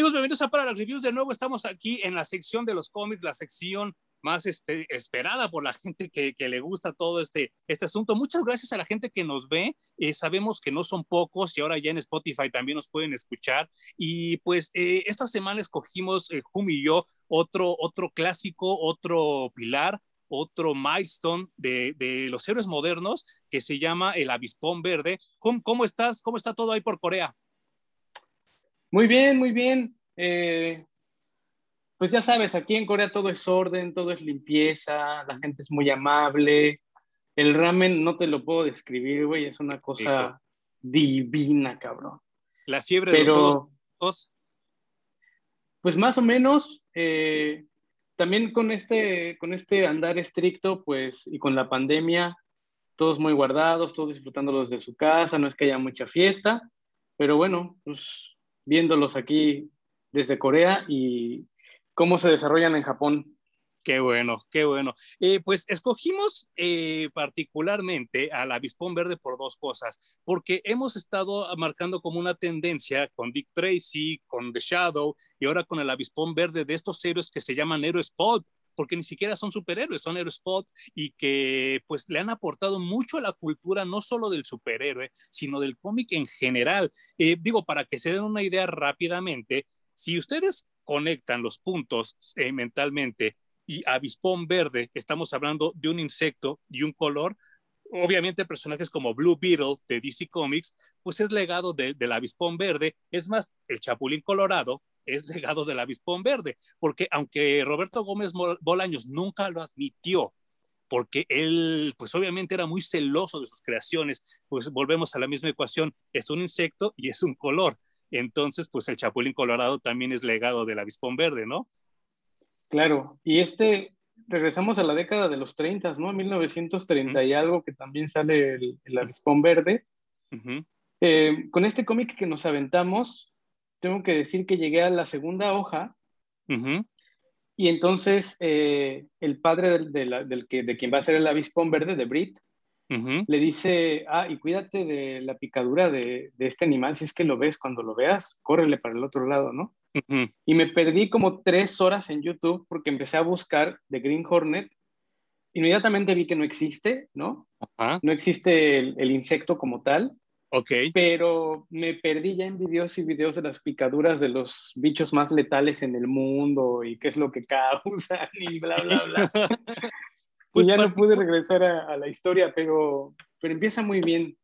Amigos, bienvenidos a Para las Reviews. De nuevo estamos aquí en la sección de los cómics, la sección más este, esperada por la gente que, que, le gusta todo este, este asunto. Muchas gracias a la gente que nos ve. Eh, sabemos que no son pocos y ahora ya en Spotify también nos pueden escuchar. Y pues eh, esta semana escogimos, eh, y yo, otro, otro clásico, otro pilar, otro milestone de, de, los héroes modernos que se llama El Avispón Verde. Jum, ¿cómo estás? ¿Cómo está todo ahí por Corea? Muy bien, muy bien. Eh, pues ya sabes, aquí en Corea todo es orden, todo es limpieza, la gente es muy amable. El ramen no te lo puedo describir, güey, es una cosa Hijo. divina, cabrón. La fiebre Pero, de los Pues más o menos, eh, también con este, con este andar estricto, pues, y con la pandemia, todos muy guardados, todos disfrutándolos de su casa, no es que haya mucha fiesta, pero bueno, pues viéndolos aquí desde Corea y cómo se desarrollan en Japón. Qué bueno, qué bueno. Eh, pues escogimos eh, particularmente al avispón verde por dos cosas, porque hemos estado marcando como una tendencia con Dick Tracy, con The Shadow y ahora con el avispón verde de estos héroes que se llaman héroes pop, porque ni siquiera son superhéroes, son héroes pop y que pues le han aportado mucho a la cultura, no solo del superhéroe, sino del cómic en general. Eh, digo, para que se den una idea rápidamente, si ustedes conectan los puntos eh, mentalmente y avispón verde, estamos hablando de un insecto y un color, obviamente personajes como Blue Beetle de DC Comics, pues es legado de, del avispón verde. Es más, el Chapulín Colorado es legado del avispón verde, porque aunque Roberto Gómez Bolaños nunca lo admitió, porque él, pues obviamente era muy celoso de sus creaciones, pues volvemos a la misma ecuación, es un insecto y es un color. Entonces, pues el Chapulín Colorado también es legado del avispón verde, ¿no? Claro, y este, regresamos a la década de los 30, ¿no? 1930 uh -huh. y algo que también sale el, el avispón verde. Uh -huh. eh, con este cómic que nos aventamos, tengo que decir que llegué a la segunda hoja uh -huh. y entonces eh, el padre del, de, la, del que, de quien va a ser el avispón verde, de Brit, le dice, ah, y cuídate de la picadura de, de, este animal, si es que lo ves, cuando lo veas, córrele para el otro lado, ¿no? Uh -huh. Y me perdí como tres horas en YouTube porque empecé a buscar The Green Hornet. Inmediatamente vi que no existe, ¿no? No existe el, el, insecto como tal. Ok. Pero me perdí ya en videos y videos de las picaduras de los bichos más letales en el mundo y qué es lo que causan y bla, bla, bla. Pues ya no pude regresar a, a, la historia, pero, pero empieza muy bien.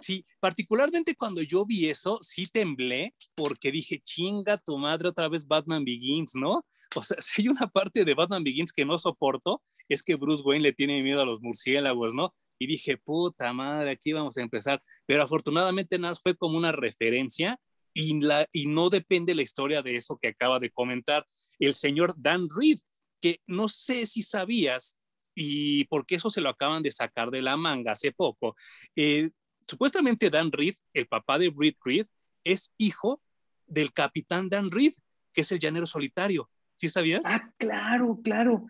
Sí, particularmente cuando yo vi eso, sí temblé porque dije, chinga tu madre otra vez Batman Begins, ¿no? O sea, si hay una parte de Batman Begins que no soporto, es que Bruce Wayne le tiene miedo a los murciélagos, ¿no? Y dije, puta madre, aquí vamos a empezar. Pero afortunadamente nada, fue como una referencia y, la, y no depende la historia de eso que acaba de comentar el señor Dan Reed, que no sé si sabías, y porque eso se lo acaban de sacar de la manga hace poco. Eh, supuestamente Dan Reed, el papá de Reed Reed, es hijo del capitán Dan Reed, que es el llanero solitario. ¿Sí sabías? Ah, claro, claro.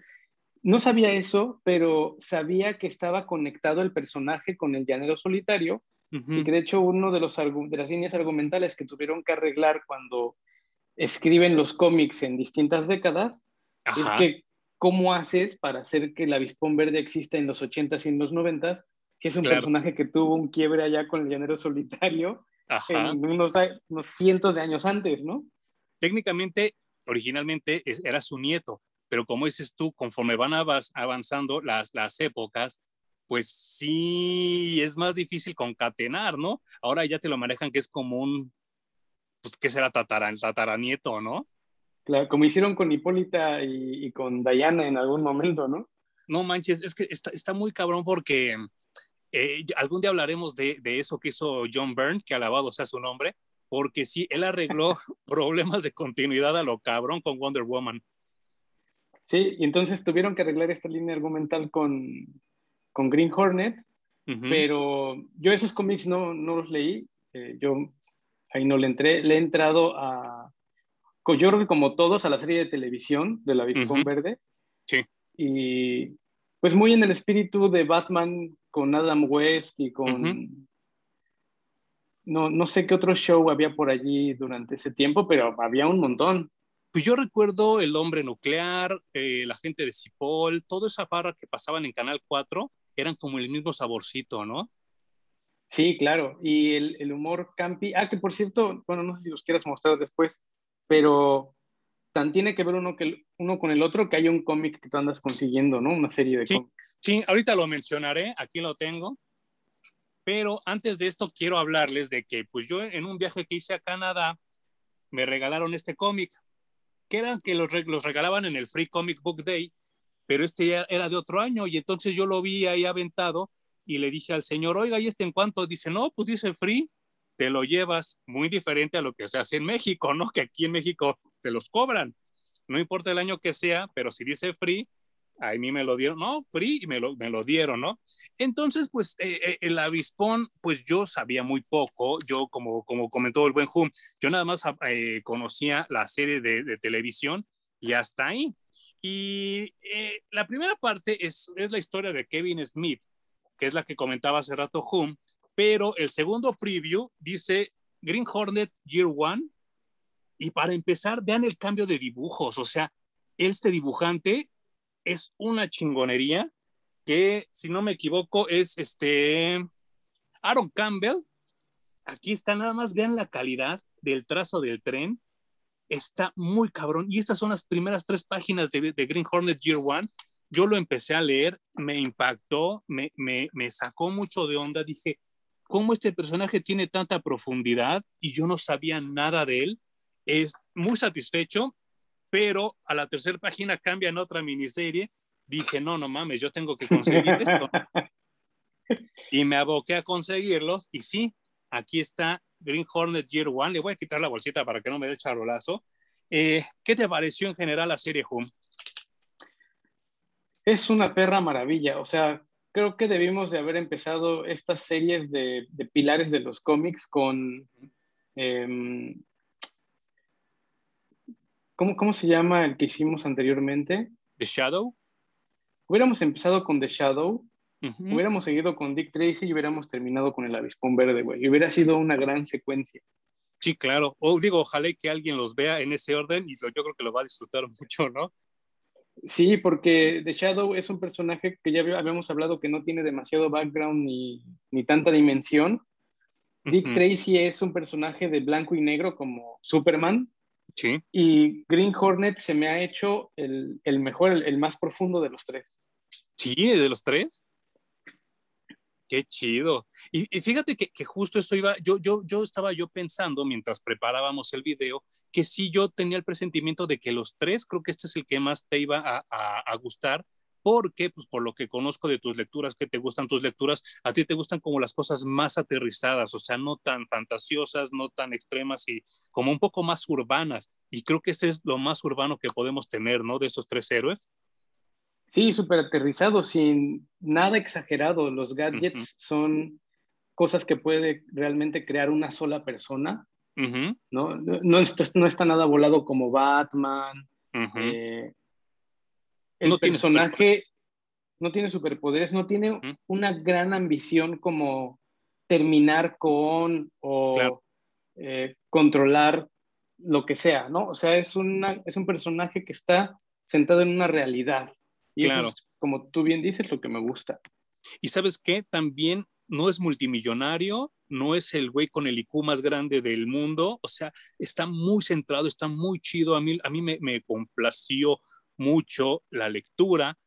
No sabía eso, pero sabía que estaba conectado el personaje con el llanero solitario uh -huh. y que de hecho uno de, los, de las líneas argumentales que tuvieron que arreglar cuando escriben los cómics en distintas décadas Ajá. es que cómo haces para hacer que el avispón verde exista en los 80s y en los 90s si es un claro. personaje que tuvo un quiebre allá con el llanero solitario Ajá. en unos, unos, cientos de años antes, ¿no? Técnicamente, originalmente era su nieto, pero como dices tú, conforme van avanzando las, las épocas, pues sí es más difícil concatenar, ¿no? Ahora ya te lo manejan que es como un, pues, ¿qué será tataran, tataranieto, no? Claro, como hicieron con Hipólita y, y, con Diana en algún momento, ¿no? No manches, es que está, está muy cabrón porque eh, algún día hablaremos de, de, eso que hizo John Byrne, que alabado sea su nombre, porque sí, él arregló problemas de continuidad a lo cabrón con Wonder Woman. Sí, y entonces tuvieron que arreglar esta línea argumental con, con Green Hornet, uh -huh. pero yo esos cómics no, no los leí, eh, yo ahí no le entré, le he entrado a yo creo que como todos a la serie de televisión de la Avispón uh -huh. Verde. Sí. Y pues muy en el espíritu de Batman con Adam West y con... Uh -huh. no, no sé qué otro show había por allí durante ese tiempo, pero había un montón. Pues yo recuerdo El Hombre Nuclear, eh, La Gente de Cipoll, toda esa barra que pasaban en Canal 4 eran como el mismo saborcito, ¿no? Sí, claro. Y el, el, humor campi. Ah, que por cierto, bueno, no sé si los quieras mostrar después, pero tan tiene que ver uno, que, uno con el otro que hay un cómic que tú andas consiguiendo, ¿no? Una serie de sí, cómics. Sí, ahorita lo mencionaré, aquí lo tengo. Pero antes de esto quiero hablarles de que pues yo en un viaje que hice a Canadá me regalaron este cómic, que eran que los, regalaban en el Free Comic Book Day, pero este ya era de otro año y entonces yo lo vi ahí aventado y le dije al señor, oiga, ¿y este en cuánto? Dice, no, pues dice free, te lo llevas muy diferente a lo que se hace en México, ¿no? Que aquí en México te los cobran. No importa el año que sea, pero si dice free, a mí me lo dieron, no, free, y me lo, me lo dieron, ¿no? Entonces, pues eh, eh, el avispón, pues yo sabía muy poco, yo como, como comentó el buen Hum, yo nada más eh, conocía la serie de, de, televisión y hasta ahí. Y la primera parte es, es la historia de Kevin Smith, que es la que comentaba hace rato Hum, pero el segundo preview dice Green Hornet Year One, y para empezar, vean el cambio de dibujos, o sea, este dibujante es una chingonería que, si no me equivoco, es este Aaron Campbell. Aquí está nada más, vean la calidad del trazo del tren. Está muy cabrón. Y estas son las primeras tres páginas de, de Green Hornet Year One. Yo lo empecé a leer, me impactó, me, me, me sacó mucho de onda. Dije, ¿cómo este personaje tiene tanta profundidad? Y yo no sabía nada de él. Es muy satisfecho pero a la tercera página cambia en otra miniserie. Dije, no, no mames, yo tengo que conseguir esto. y me aboqué a conseguirlos y sí, aquí está Green Hornet Year One. Le voy a quitar la bolsita para que no me dé charolazo. Eh, ¿Qué te pareció en general la serie Hum? Es una perra maravilla. O sea, creo que debimos de haber empezado estas series de, de pilares de los cómics con eh, ¿Cómo, ¿Cómo se llama el que hicimos anteriormente? The Shadow. Hubiéramos empezado con The Shadow, hubiéramos seguido con Dick Tracy y hubiéramos terminado con el avispón verde, güey. Y hubiera sido una gran secuencia. Sí, claro. O digo, ojalá que alguien los vea en ese orden y yo creo que lo va a disfrutar mucho, ¿no? Sí, porque The Shadow es un personaje que ya habíamos hablado que no tiene demasiado background ni, ni tanta dimensión. Dick Tracy es un personaje de blanco y negro como Superman, Sí. Y Green Hornet se me ha hecho el, el mejor, el, el, más profundo de los tres. Sí, de los tres. Qué chido. Y, y fíjate que, que, justo eso iba, yo, yo, yo estaba yo pensando mientras preparábamos el video, que sí yo tenía el presentimiento de que los tres, creo que este es el que más te iba a, a, a gustar, porque, pues por lo que conozco de tus lecturas, que te gustan tus lecturas, a ti te gustan como las cosas más aterrizadas, o sea, no tan fantasiosas, no tan extremas y como un poco más urbanas. Y creo que ese es lo más urbano que podemos tener, ¿no? De esos tres héroes. Sí, súper aterrizado, sin nada exagerado. Los gadgets uh -huh. son cosas que puede realmente crear una sola persona. Uh -huh. ¿no? No, no, no, está nada volado como Batman. Uh -huh. eh, el no personaje tiene no tiene superpoderes, no tiene ¿Mm? una gran ambición como terminar con o claro. eh, controlar lo que sea, ¿no? O sea, es, una, es un personaje que está sentado en una realidad. Y claro. eso es, como tú bien dices, lo que me gusta. Y sabes qué, también no es multimillonario, no es el güey con el IQ más grande del mundo, o sea, está muy centrado, está muy chido, a mí, a mí me, me complació mucho la lectura,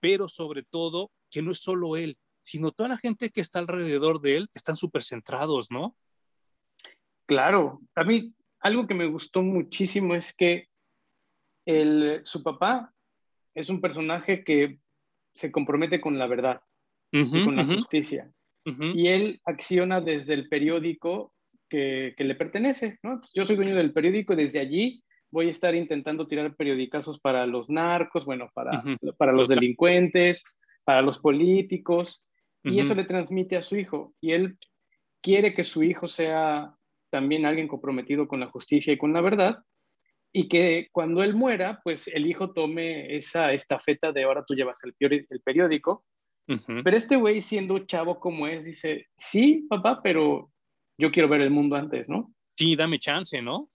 pero sobre todo que no es solo él, sino toda la gente que está alrededor de él están súper centrados, ¿no? Claro, a mí algo que me gustó muchísimo es que el, su papá es un personaje que se compromete con la verdad uh -huh, y con la uh -huh. justicia. Uh -huh. Y él acciona desde el periódico que, que, le pertenece, ¿no? Yo soy dueño del periódico y desde allí voy a estar intentando tirar periodicazos para los narcos, bueno, para, uh -huh. para los delincuentes, para los políticos, y uh -huh. eso le transmite a su hijo. Y él quiere que su hijo sea también alguien comprometido con la justicia y con la verdad, y que cuando él muera, pues el hijo tome esa estafeta de ahora tú llevas el, el periódico. Uh -huh. Pero este güey, siendo chavo como es, dice, sí, papá, pero yo quiero ver el mundo antes, ¿no? Sí, dame chance, ¿no?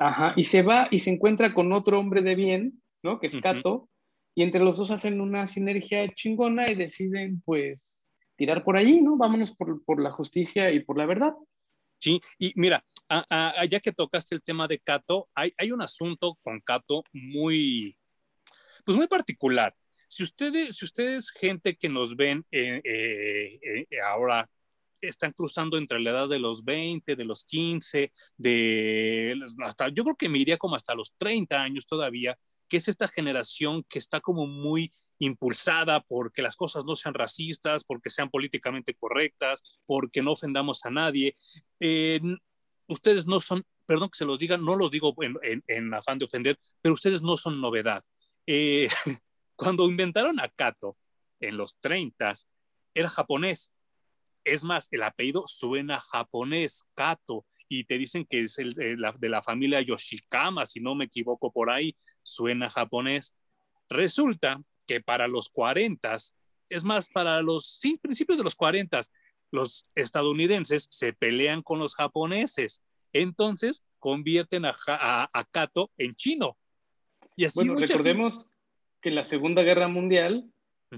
Ajá, y se va y se encuentra con otro hombre de bien, ¿no? Que es Kato, y entre los dos hacen una sinergia chingona y deciden, pues, tirar por allí, ¿no? Vámonos por, por la justicia y por la verdad. Sí, y mira, ya que tocaste el tema de Kato, hay, hay un asunto con Kato muy, pues muy particular. Si ustedes, si ustedes, gente que nos ven eh, eh, eh, ahora, están cruzando entre la edad de los 20, de los 15, de hasta, yo creo que me iría como hasta los 30 años todavía, que es esta generación que está como muy impulsada porque las cosas no sean racistas, porque sean políticamente correctas, porque no ofendamos a nadie. ustedes no son, perdón que se los diga, no lo digo en, afán de ofender, pero ustedes no son novedad. Eh, cuando inventaron a Kato en los 30, era japonés. Es más, el apellido suena japonés, Kato, y te dicen que es el, de, la, de la familia Yoshikama, si no me equivoco por ahí, suena japonés. Resulta que para los 40, es más, para los sí, principios de los 40, los estadounidenses se pelean con los japoneses. Entonces convierten a, a, Kato en chino. Y así bueno, recordemos que en la Segunda Guerra Mundial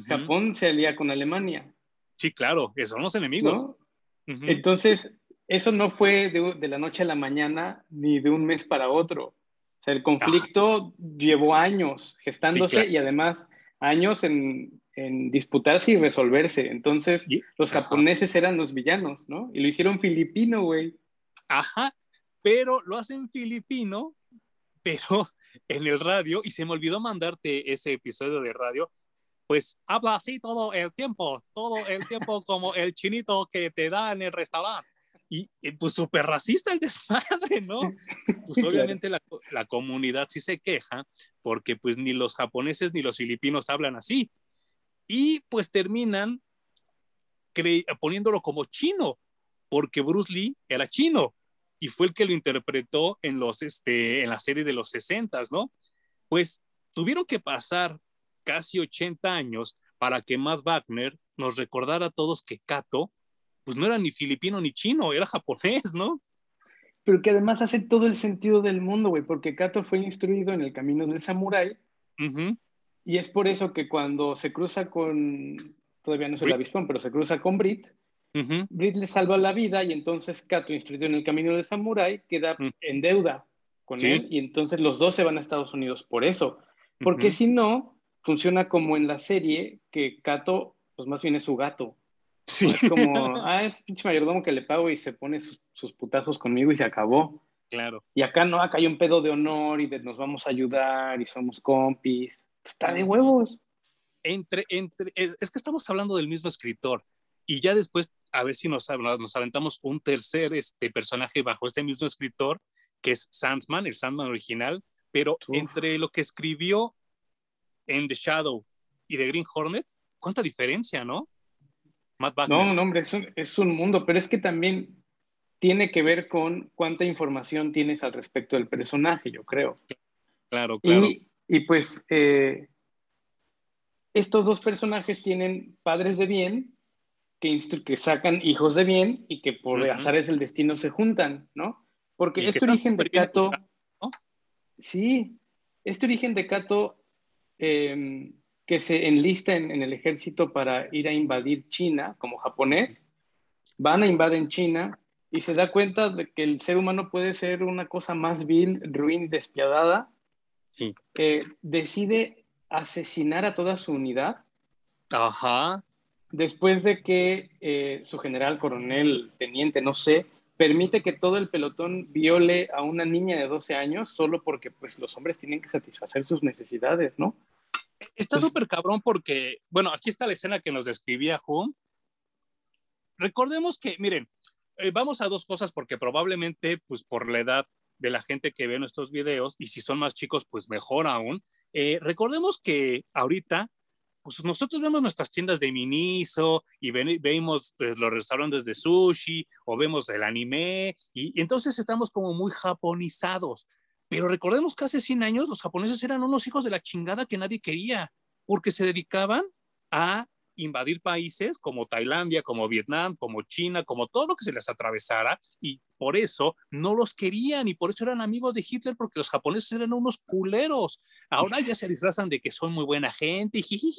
Japón se alía con Alemania. Sí, claro, son los enemigos. Entonces, eso no fue de, la noche a la mañana ni de un mes para otro. O sea, el conflicto llevó años gestándose y además años en, disputarse y resolverse. Entonces, los japoneses eran los villanos, ¿no? Y lo hicieron filipino, güey. Ajá, pero lo hacen filipino, pero en el radio, y se me olvidó mandarte ese episodio de radio, pues habla así todo el tiempo, todo el tiempo como el chinito que te da en el restaurante. Y, pues súper racista el desmadre, ¿no? Pues obviamente la, la, comunidad sí se queja porque pues ni los japoneses ni los filipinos hablan así. Y pues terminan poniéndolo como chino, porque Bruce Lee era chino y fue el que lo interpretó en, los, este, en la serie de los 60, ¿no? Pues tuvieron que pasar casi 80 años para que Matt Wagner nos recordara a todos que Kato pues no era ni filipino ni chino, era japonés, ¿no? Pero que además hace todo el sentido del mundo, güey, porque Kato fue instruido en el camino del samurái. Y es por eso que cuando se cruza con, todavía no es el avispón, pero se cruza con Brit, Brit le salva la vida y entonces Kato, instruido en el camino del samurái, queda mm. en deuda con él y entonces los dos se van a Estados Unidos por eso. Porque si no, funciona como en la serie que Kato, pues más bien es su gato. Sí. Es como, ah, es pinche mayordomo que le pago y se pone sus, putazos conmigo y se acabó. Claro. Y acá no, acá hay un pedo de honor y de nos vamos a ayudar y somos compis. Está de huevos. Entre, entre, es que estamos hablando del mismo escritor y ya después a ver si nos, nos aventamos un tercer este, personaje bajo este mismo escritor, que es Sandman, el Sandman original, pero entre lo que escribió en The Shadow y The Green Hornet, ¿cuánta diferencia, no? No, no, hombre, es un, es un mundo, pero es que también tiene que ver con cuánta información tienes al respecto del personaje, yo creo. Claro, claro. Y, pues eh, estos dos personajes tienen padres de bien que, que sacan hijos de bien y que por azares del destino se juntan, ¿no? Porque este origen de Cato... Sí, este origen de Cato em, que se enlista en, el ejército para ir a invadir China como japonés, van a invadir China y se da cuenta de que el ser humano puede ser una cosa más vil, ruin, despiadada. Sí. decide asesinar a toda su unidad. Ajá. Después de que eh, su general, coronel, teniente, no sé, permite que todo el pelotón viole a una niña de 12 años solo porque pues los hombres tienen que satisfacer sus necesidades, ¿no? Está pues súper cabrón porque, bueno, aquí está la escena que nos describía Hum. Recordemos que, miren, eh, vamos a dos cosas porque probablemente, pues por la edad de la gente que ve nuestros videos, y si son más chicos, pues mejor aún. Eh, recordemos que ahorita, pues nosotros vemos nuestras tiendas de Miniso y vemos pues, los restaurantes de sushi o vemos el anime y, y entonces estamos como muy japonizados. Pero recordemos que hace 100 años los japoneses eran unos hijos de la chingada que nadie quería, porque se dedicaban a invadir países como Tailandia, como Vietnam, como China, como todo lo que se les atravesara y por eso no los querían y por eso eran amigos de Hitler porque los japoneses eran unos culeros. Ahora ya se disfrazan de que son muy buena gente y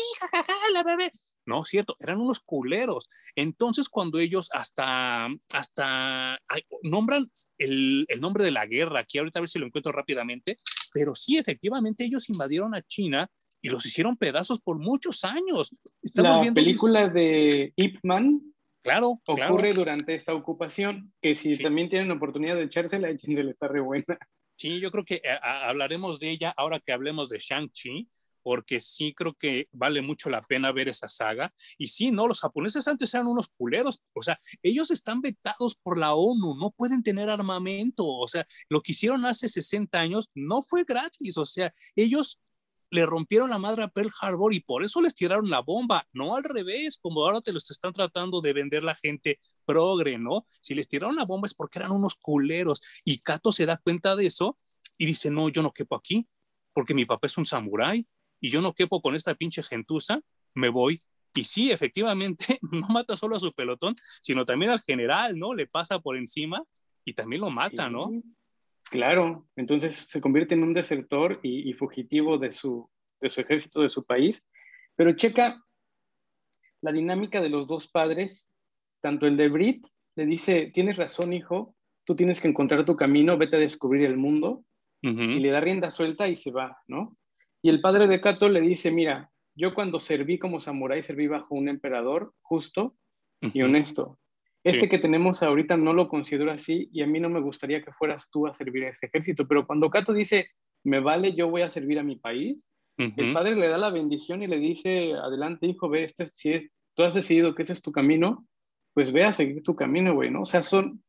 la bebé. No, cierto, eran unos culeros. Entonces cuando ellos hasta, hasta nombran el, el nombre de la guerra, aquí ahorita a ver si lo encuentro rápidamente, pero sí, efectivamente ellos invadieron a China y los hicieron pedazos por muchos años. Estamos la película de Ip Man claro, ocurre durante esta ocupación, que si también tienen oportunidad de echársela, le está re buena. Sí, yo creo que eh, hablaremos de ella ahora que hablemos de Shang-Chi, porque sí creo que vale mucho la pena ver esa saga. Y sí, no, los japoneses antes eran unos culeros, o sea, ellos están vetados por la ONU, no pueden tener armamento, o sea, lo que hicieron hace 60 años no fue gratis, o sea, ellos le rompieron la madre a Pearl Harbor y por eso les tiraron la bomba, no al revés, como ahora te lo están tratando de vender la gente progre, ¿no? Si les tiraron la bomba es porque eran unos culeros y Kato se da cuenta de eso y dice, no, yo no quepo aquí, porque mi papá es un samurái y yo no quepo con esta pinche gentuza, me voy. Y sí, efectivamente, no mata solo a su pelotón, sino también al general, ¿no? Le pasa por encima y también lo mata, ¿no? Claro, entonces se convierte en un desertor y, fugitivo de su, de su ejército, de su país. Pero checa la dinámica de los dos padres, tanto el de Brit le dice, tienes razón, hijo, tú tienes que encontrar tu camino, vete a descubrir el mundo, y le da rienda suelta y se va, ¿no? Y el padre de Kato le dice, mira, yo cuando serví como samurái, serví bajo un emperador justo y honesto. Este que tenemos ahorita no lo considero así y a mí no me gustaría que fueras tú a servir a ese ejército, pero cuando Cato dice, me vale, yo voy a servir a mi país, el padre le da la bendición y le dice, adelante hijo, ve, este, si tú has decidido que ese es tu camino, pues ve a seguir tu camino, güey, ¿no? O sea, son,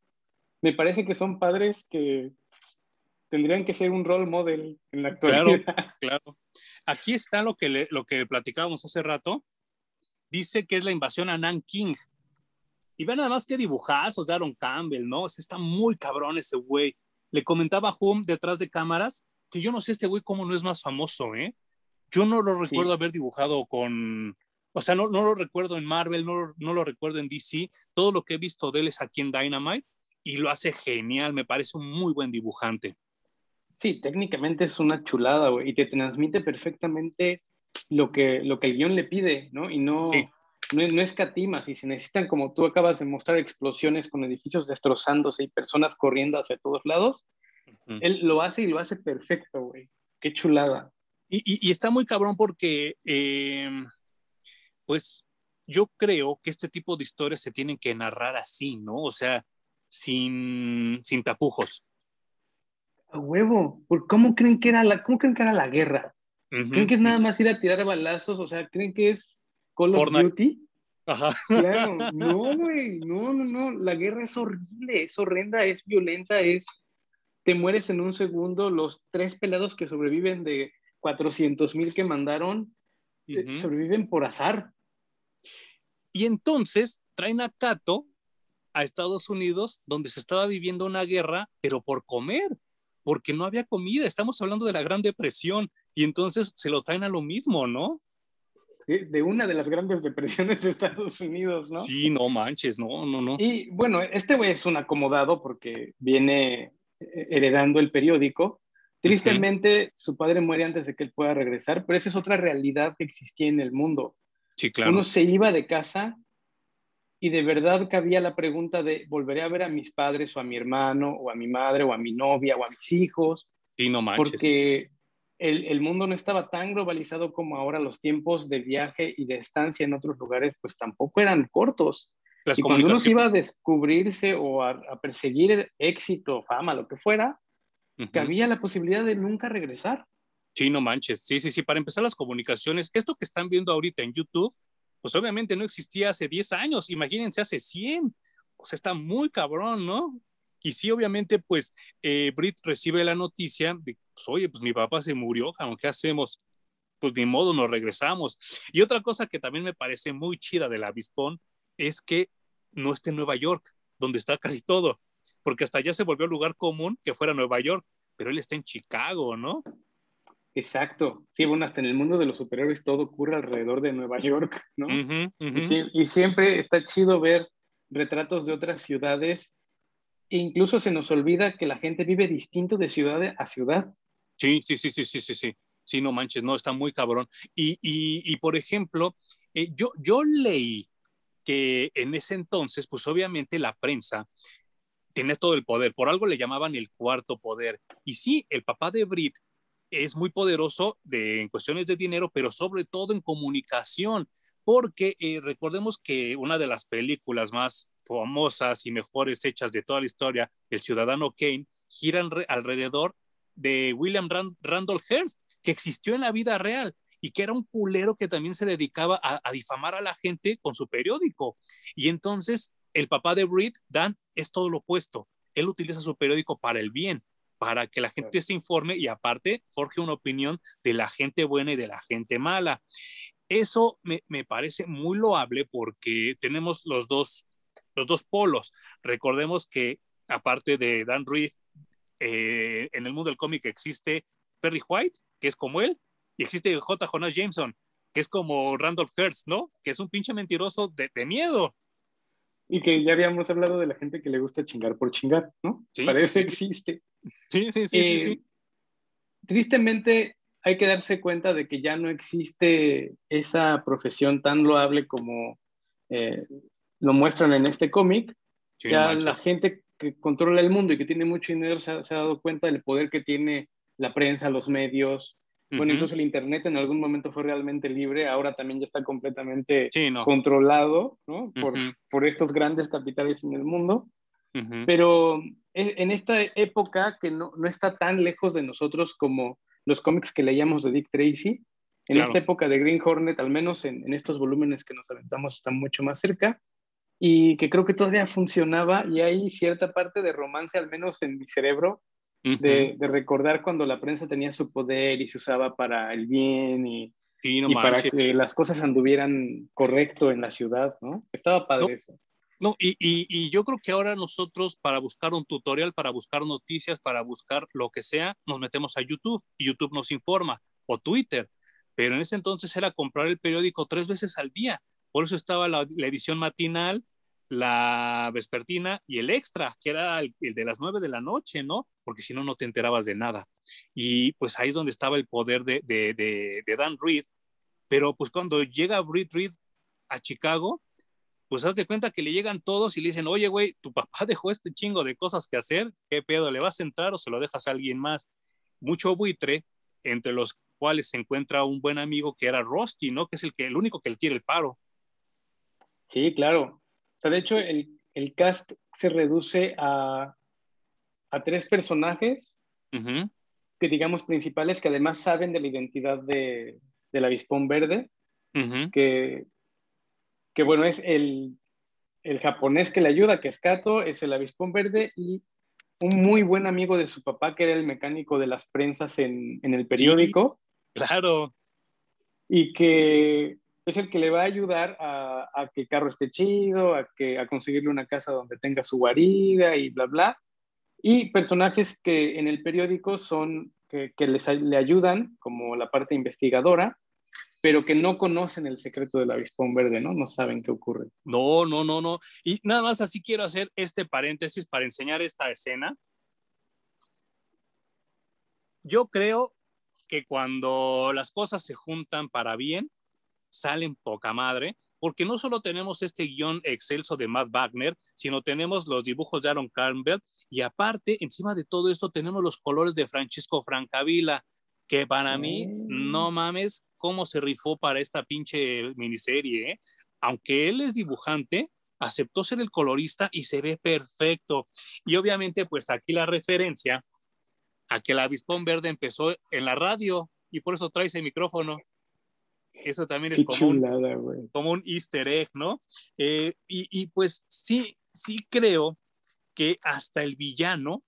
me parece que son padres que tendrían que ser un role model en la actualidad. Claro, claro. Aquí está lo que, lo que platicábamos hace rato. Dice que es la invasión a Nanking y vean además qué dibujazos de Aaron Campbell, ¿no? O está muy cabrón ese güey. Le comentaba a Hum detrás de cámaras que yo no sé este güey cómo no es más famoso, ¿eh? Yo no lo recuerdo haber dibujado con, o sea, no, no lo recuerdo en Marvel, no, no lo recuerdo en DC. Todo lo que he visto de él es aquí en Dynamite y lo hace genial. Me parece un muy buen dibujante. Sí, técnicamente es una chulada, güey, y te transmite perfectamente lo que, lo que el guion le pide, ¿no? Y no, no, no escatimas y se necesitan, como tú acabas de mostrar, explosiones con edificios destrozándose y personas corriendo hacia todos lados, él lo hace y lo hace perfecto, güey. Qué chulada. Y, está muy cabrón porque, eh, pues, yo creo que este tipo de historias se tienen que narrar así, ¿no? O sea, sin, sin tapujos. A huevo. ¿Cómo creen que era la, cómo creen que era la guerra? ¿Creen que es nada más ir a tirar balazos? O sea, ¿creen que es Call of Duty. Ajá. Claro, no, güey, no, no, no, la guerra es horrible, es horrenda, es violenta, es, te mueres en un segundo, los tres pelados que sobreviven de 400 mil que mandaron, eh, sobreviven por azar. Y entonces traen a Cato a Estados Unidos, donde se estaba viviendo una guerra, pero por comer, porque no había comida, estamos hablando de la Gran Depresión, y entonces se lo traen a lo mismo, ¿no? De una de las grandes depresiones de Estados Unidos, ¿no? Sí, no manches, no, no, no. Y bueno, este güey es un acomodado porque viene eh, heredando el periódico. Tristemente, su padre muere antes de que él pueda regresar, pero esa es otra realidad que existía en el mundo. Sí, claro. Uno se iba de casa y de verdad cabía la pregunta de, ¿volveré a ver a mis padres o a mi hermano o a mi madre o a mi novia o a mis hijos? Sí, no manches. Porque el, mundo no estaba tan globalizado como ahora, los tiempos de viaje y de estancia en otros lugares pues tampoco eran cortos. y cuando uno se iba a descubrirse o a, perseguir éxito, fama, lo que fuera, había la posibilidad de nunca regresar. Sí, no manches. Sí, sí, sí. Para empezar las comunicaciones, esto que están viendo ahorita en YouTube, pues obviamente no existía hace 10 años. Imagínense hace 100. O sea, está muy cabrón, ¿no? Y sí, obviamente, pues eh, Brit recibe la noticia de, pues, oye, pues mi papá se murió, ¿qué hacemos? Pues ni modo, nos regresamos. Y otra cosa que también me parece muy chida del avispón es que no esté en Nueva York, donde está casi todo, porque hasta allá se volvió lugar común que fuera Nueva York, pero él está en Chicago, ¿no? Exacto. Sí, bueno, hasta en el mundo de los superhéroes todo ocurre alrededor de Nueva York, ¿no? Y, siempre está chido ver retratos de otras ciudades. E incluso se nos olvida que la gente vive distinto de ciudad a ciudad. Sí, sí, sí, sí, sí, sí, sí. Sí, no manches, no, está muy cabrón. Y, y, por ejemplo, eh, yo, yo leí que en ese entonces, pues obviamente la prensa tiene todo el poder, por algo le llamaban el cuarto poder. Y sí, el papá de Brit es muy poderoso de, en cuestiones de dinero, pero sobre todo en comunicación, porque eh, recordemos que una de las películas más famosas y mejores hechas de toda la historia, El Ciudadano Kane, gira alrededor de William Randolph Hearst, que existió en la vida real y que era un culero que también se dedicaba a, a difamar a la gente con su periódico. Y entonces el papá de Reed, Dan, es todo lo opuesto. Él utiliza su periódico para el bien, para que la gente se informe y aparte forje una opinión de la gente buena y de la gente mala. Eso me, parece muy loable porque tenemos los dos, los dos polos. Recordemos que aparte de Dan Reed, eh, en el mundo del cómic existe Perry White, que es como él, y existe J. Jonas Jameson, que es como Randolph Hearst, ¿no? Que es un pinche mentiroso de, de miedo. Y que ya habíamos hablado de la gente que le gusta chingar por chingar, ¿no? Sí, Para eso existe. Sí, sí, sí, sí, eh, Tristemente hay que darse cuenta de que ya no existe esa profesión tan loable como eh, lo muestran en este cómic. ya la gente que controla el mundo y que tiene mucho dinero se ha, se ha, dado cuenta del poder que tiene la prensa, los medios, bueno, incluso el Internet en algún momento fue realmente libre, ahora también ya está completamente controlado ¿no? por, por, estos grandes capitales en el mundo. Pero en esta época que no, no, está tan lejos de nosotros como los cómics que leíamos de Dick Tracy, en esta época de Green Hornet, al menos en, en, estos volúmenes que nos aventamos, está mucho más cerca y que creo que todavía funcionaba y hay cierta parte de romance, al menos en mi cerebro, de, recordar cuando la prensa tenía su poder y se usaba para el bien y, para que las cosas anduvieran correcto en la ciudad, ¿no? Estaba padre eso. No, y, y, yo creo que ahora nosotros para buscar un tutorial, para buscar noticias, para buscar lo que sea, nos metemos a YouTube y YouTube nos informa, o Twitter, pero en ese entonces era comprar el periódico tres veces al día. Por eso estaba la, la edición matinal, la vespertina y el extra, que era el, de las nueve de la noche, ¿no? Porque si no, no te enterabas de nada. Y pues ahí es donde estaba el poder de, de, de, Dan Reed. Pero pues cuando llega Reed Reed a Chicago, pues haz de cuenta que le llegan todos y le dicen, oye, güey, tu papá dejó este chingo de cosas que hacer, ¿qué pedo? ¿Le vas a entrar o se lo dejas a alguien más? Mucho buitre, entre los cuales se encuentra un buen amigo que era Rusty, ¿no? Que es el, que, el único que le quiere el paro. Sí, claro de hecho, el, el cast se reduce a, a tres personajes que digamos principales que además saben de la identidad de, del avispón verde, que, que bueno, es el, el japonés que le ayuda, que es Kato, es el avispón verde y un muy buen amigo de su papá, que era el mecánico de las prensas en, en el periódico. claro. Y que es el que le va a ayudar a, que el carro esté chido, a, que, a conseguirle una casa donde tenga su guarida y bla, bla. Y personajes que en el periódico son, que, que les, le ayudan, como la parte investigadora, pero que no conocen el secreto del avispón verde, ¿no? No saben qué ocurre. No, no, no, no. Y nada más así quiero hacer este paréntesis para enseñar esta escena. Yo creo que cuando las cosas se juntan para bien, salen poca madre, porque no solo tenemos este guion excelso de Matt Wagner, sino tenemos los dibujos de Aaron Campbell y aparte, encima de todo esto, tenemos los colores de Francisco Francavilla, que para mí, no mm. mames, cómo se rifó para esta pinche miniserie. ¿eh? Aunque él es dibujante, aceptó ser el colorista y se ve perfecto. Y obviamente, pues aquí la referencia a que el avispón verde empezó en la radio y por eso trae ese micrófono. Eso también es como, un, como un easter egg, ¿no? Eh, y, y, pues sí, sí creo que hasta el villano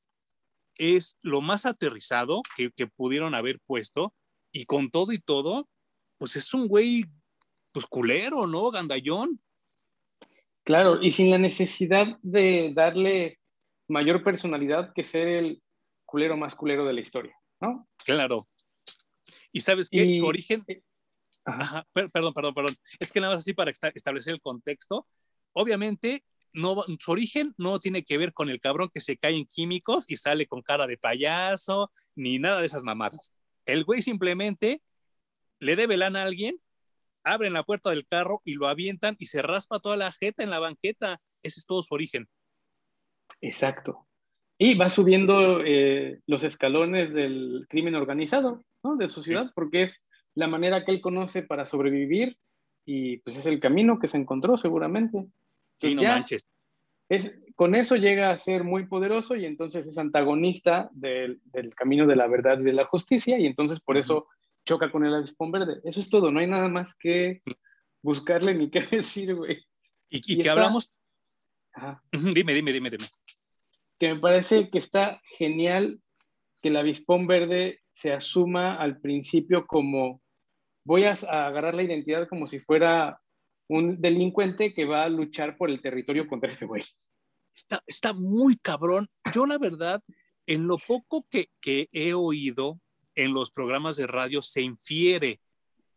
es lo más aterrizado que, que, pudieron haber puesto y con todo y todo, pues es un güey, pues culero, ¿no? Gandallón. Claro, y sin la necesidad de darle mayor personalidad que ser el culero más culero de la historia, ¿no? Claro. Y sabes qué, su origen... Ajá, perdón, perdón, perdón. Es que nada más así para establecer el contexto. Obviamente, no, su origen no tiene que ver con el cabrón que se cae en químicos y sale con cara de payaso, ni nada de esas mamadas. El güey simplemente le debe lana a alguien, abren la puerta del carro y lo avientan y se raspa toda la jeta en la banqueta. Ese es todo su origen. Exacto. Y va subiendo eh, los escalones del crimen organizado, ¿no? De su ciudad, porque es la manera que él conoce para sobrevivir y pues es el camino que se encontró seguramente. Sí, no manches. Es, con eso llega a ser muy poderoso y entonces es antagonista del, del, camino de la verdad y de la justicia y entonces por eso choca con el avispón verde. Eso es todo, no hay nada más que buscarle ni qué decir, güey. Y, que hablamos... Dime, dime, dime, dime. Que me parece que está genial que el avispón verde se asuma al principio como voy a, agarrar la identidad como si fuera un delincuente que va a luchar por el territorio contra este güey. Está, muy cabrón. Yo la verdad, en lo poco que, he oído en los programas de radio se infiere.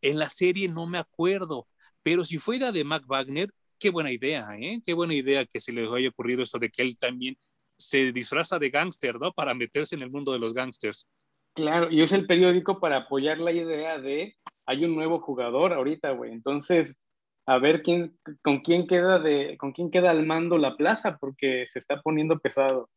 En la serie no me acuerdo, pero si fue idea de Mac Wagner, qué buena idea, ¿eh? Qué buena idea que se le haya ocurrido eso de que él también se disfraza de gángster, ¿no? Para meterse en el mundo de los gángsters. Claro, y usa el periódico para apoyar la idea de hay un nuevo jugador ahorita, güey. Entonces, a ver quién, con quién queda de, con quién queda al mando la plaza, porque se está poniendo pesado.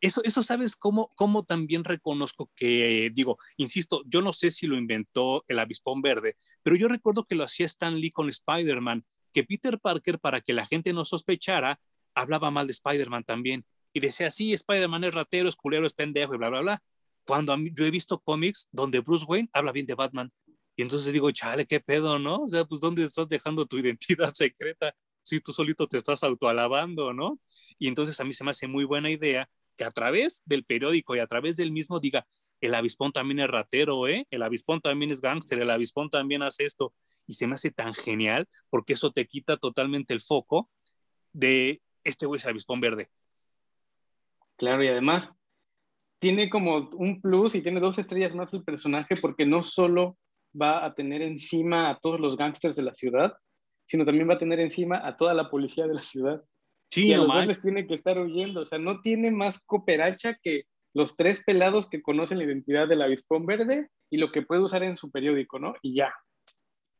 Eso, eso sabes cómo, cómo también reconozco que, digo, insisto, yo no sé si lo inventó el avispón verde, pero yo recuerdo que lo hacía Stan Lee con Spider-Man, que Peter Parker, para que la gente no sospechara, hablaba mal de Spider-Man también. Y decía, sí, Spider-Man es ratero, es culero, es pendejo y bla, bla, bla. Cuando yo he visto cómics donde Bruce Wayne habla bien de Batman. Y entonces digo, chale, qué pedo, ¿no? O sea, pues ¿dónde estás dejando tu identidad secreta si tú solito te estás autoalabando, ¿no? Y entonces a mí se me hace muy buena idea que a través del periódico y a través del mismo diga, el avispón también es ratero, ¿eh? El avispón también es gángster, el avispón también hace esto. Y se me hace tan genial porque eso te quita totalmente el foco de este güey es avispón verde. Claro, y además tiene como un plus y tiene dos estrellas más el personaje porque no solo va a tener encima a todos los gángsters de la ciudad, sino también va a tener encima a toda la policía de la ciudad. Sí, y a los dos les tiene que estar huyendo. O sea, no tiene más cooperacha que los tres pelados que conocen la identidad del avispón verde y lo que puede usar en su periódico, ¿no? Y ya.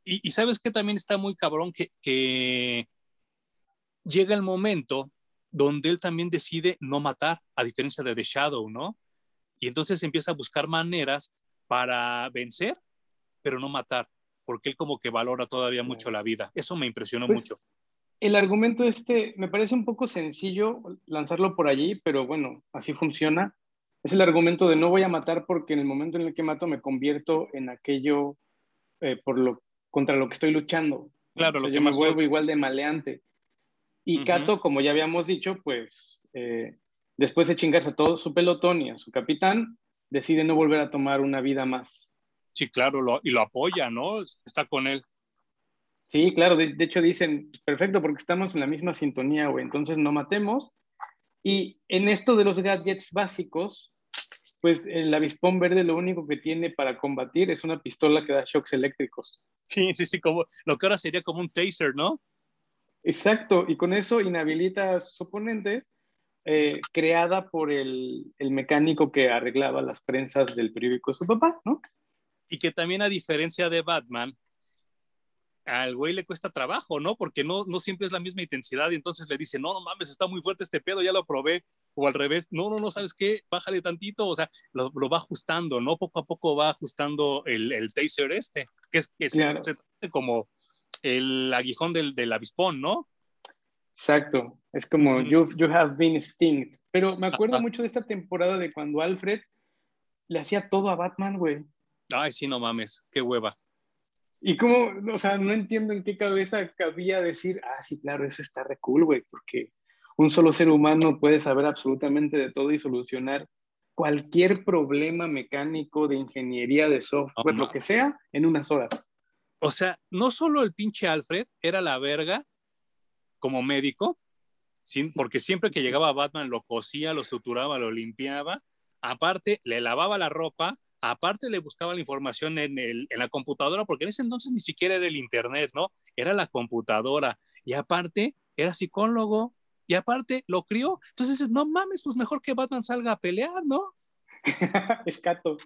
Y, sabes que también está muy cabrón que, que llega el momento donde él también decide no matar, a diferencia de The Shadow, ¿no? Y entonces empieza a buscar maneras para vencer pero no matar, porque él como que valora todavía mucho la vida. Eso me impresionó pues, mucho. El argumento este me parece un poco sencillo lanzarlo por allí, pero bueno, así funciona. Es el argumento de no voy a matar porque en el momento en el que mato me convierto en aquello eh, por lo, contra lo que estoy luchando. Claro, lo que yo me vuelvo igual de maleante. Y Cato, como ya habíamos dicho, pues eh, después de chingarse a todo su pelotón y a su capitán, decide no volver a tomar una vida más. Sí, claro, y lo apoya, ¿no? Está con él. Sí, claro, de, hecho dicen, perfecto, porque estamos en la misma sintonía, güey, entonces no matemos. Y en esto de los gadgets básicos, pues el avispón verde lo único que tiene para combatir es una pistola que da shocks eléctricos. Sí, sí, sí, como lo que ahora sería como un taser, ¿no? Exacto, y con eso inhabilita a sus oponentes, eh, creada por el, el, mecánico que arreglaba las prensas del periódico de su papá, ¿no? y que también a diferencia de Batman, al güey le cuesta trabajo, ¿no? Porque no, no siempre es la misma intensidad y entonces le dice, no, no mames, está muy fuerte este pedo, ya lo probé. O al revés, no, no, no, ¿sabes qué? Bájale tantito, o sea, lo, va ajustando, ¿no? Poco a poco va ajustando el, el taser este, que es, que como el aguijón del, del avispón, ¿no? Exacto, es como you, you have been stinged. Pero me acuerdo mucho de esta temporada de cuando Alfred le hacía todo a Batman, güey. Ay, sí, no mames, qué hueva. Y cómo, o sea, no entiendo en qué cabeza cabía decir, ah, sí, claro, eso está re cool, güey, porque un solo ser humano puede saber absolutamente de todo y solucionar cualquier problema mecánico, de ingeniería, de software, lo que sea, en unas horas. O sea, no solo el pinche Alfred era la verga como médico, sin, porque siempre que llegaba Batman lo cosía, lo suturaba, lo limpiaba, aparte le lavaba la ropa, aparte le buscaba la información en, el, en la computadora, porque en ese entonces ni siquiera era el Internet, ¿no? Era la computadora. Y aparte, era psicólogo. Y aparte, lo crió. Entonces, no mames, pues mejor que Batman salga a pelear, ¿no? Escato.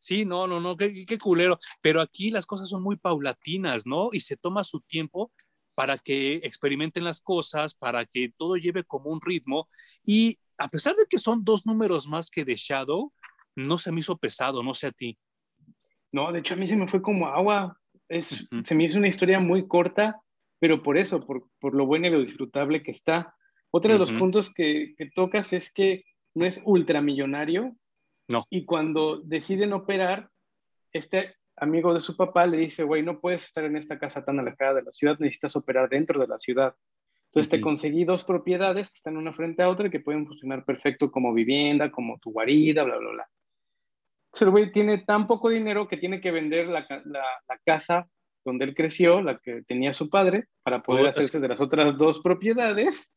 Sí, no, no, no, qué, qué, culero. Pero aquí las cosas son muy paulatinas, ¿no? Y se toma su tiempo para que experimenten las cosas, para que todo lleve como un ritmo. Y a pesar de que son dos números más que de Shadow, no se me hizo pesado, no sé a ti. No, de hecho a mí se me fue como agua. Es, Se me hizo una historia muy corta, pero por eso, por, por lo bueno y lo disfrutable que está. Otro de los puntos que, que, tocas es que no es ultramillonario. No. Y cuando deciden operar, este amigo de su papá le dice, güey, no puedes estar en esta casa tan alejada de la ciudad, necesitas operar dentro de la ciudad. Entonces te conseguí dos propiedades que están una frente a otra y que pueden funcionar perfecto como vivienda, como tu guarida, bla, bla, bla. Entonces el güey tiene tan poco dinero que tiene que vender la, la, la casa donde él creció, la que tenía su padre, para poder hacerse de las otras dos propiedades.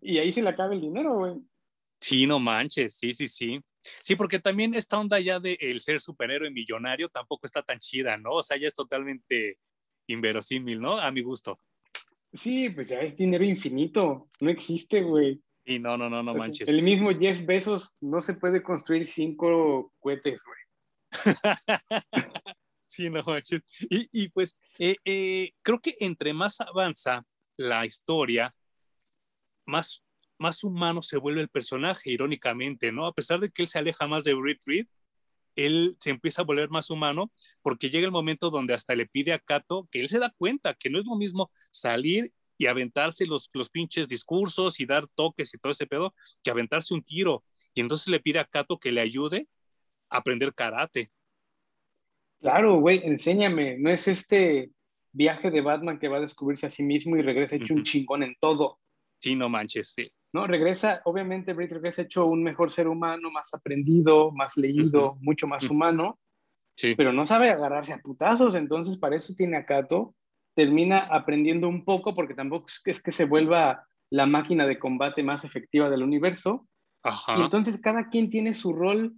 Y ahí se le acaba el dinero, güey. Sí, no manches, sí, sí, sí. Sí, porque también esta onda ya de el ser superhéroe millonario tampoco está tan chida, ¿no? O sea, ya es totalmente inverosímil, ¿no? A mi gusto. Sí, pues ya es dinero infinito, no existe, güey. Y no, no, no, no manches. El mismo Jeff Bezos no se puede construir cinco cohetes, güey. sí, no manches. Y, y pues eh, eh, creo que entre más avanza la historia, más más humano se vuelve el personaje, irónicamente, ¿no? A pesar de que él se aleja más de Reed Reed, él se empieza a volver más humano porque llega el momento donde hasta le pide a Kato que él se da cuenta que no es lo mismo salir y aventarse los, los pinches discursos y dar toques y todo ese pedo que aventarse un tiro. Y entonces le pide a Kato que le ayude a aprender karate. Claro, güey, enséñame. No es este viaje de Batman que va a descubrirse a sí mismo y regresa hecho un chingón en todo. Sí, no manches, sí. ¿No? Regresa, obviamente Britt regresa hecho un mejor ser humano, más aprendido, más leído, mucho más humano, sí. pero no sabe agarrarse a putazos, entonces para eso tiene a Kato, termina aprendiendo un poco porque tampoco es que se vuelva la máquina de combate más efectiva del universo, Ajá. y entonces cada quien tiene su rol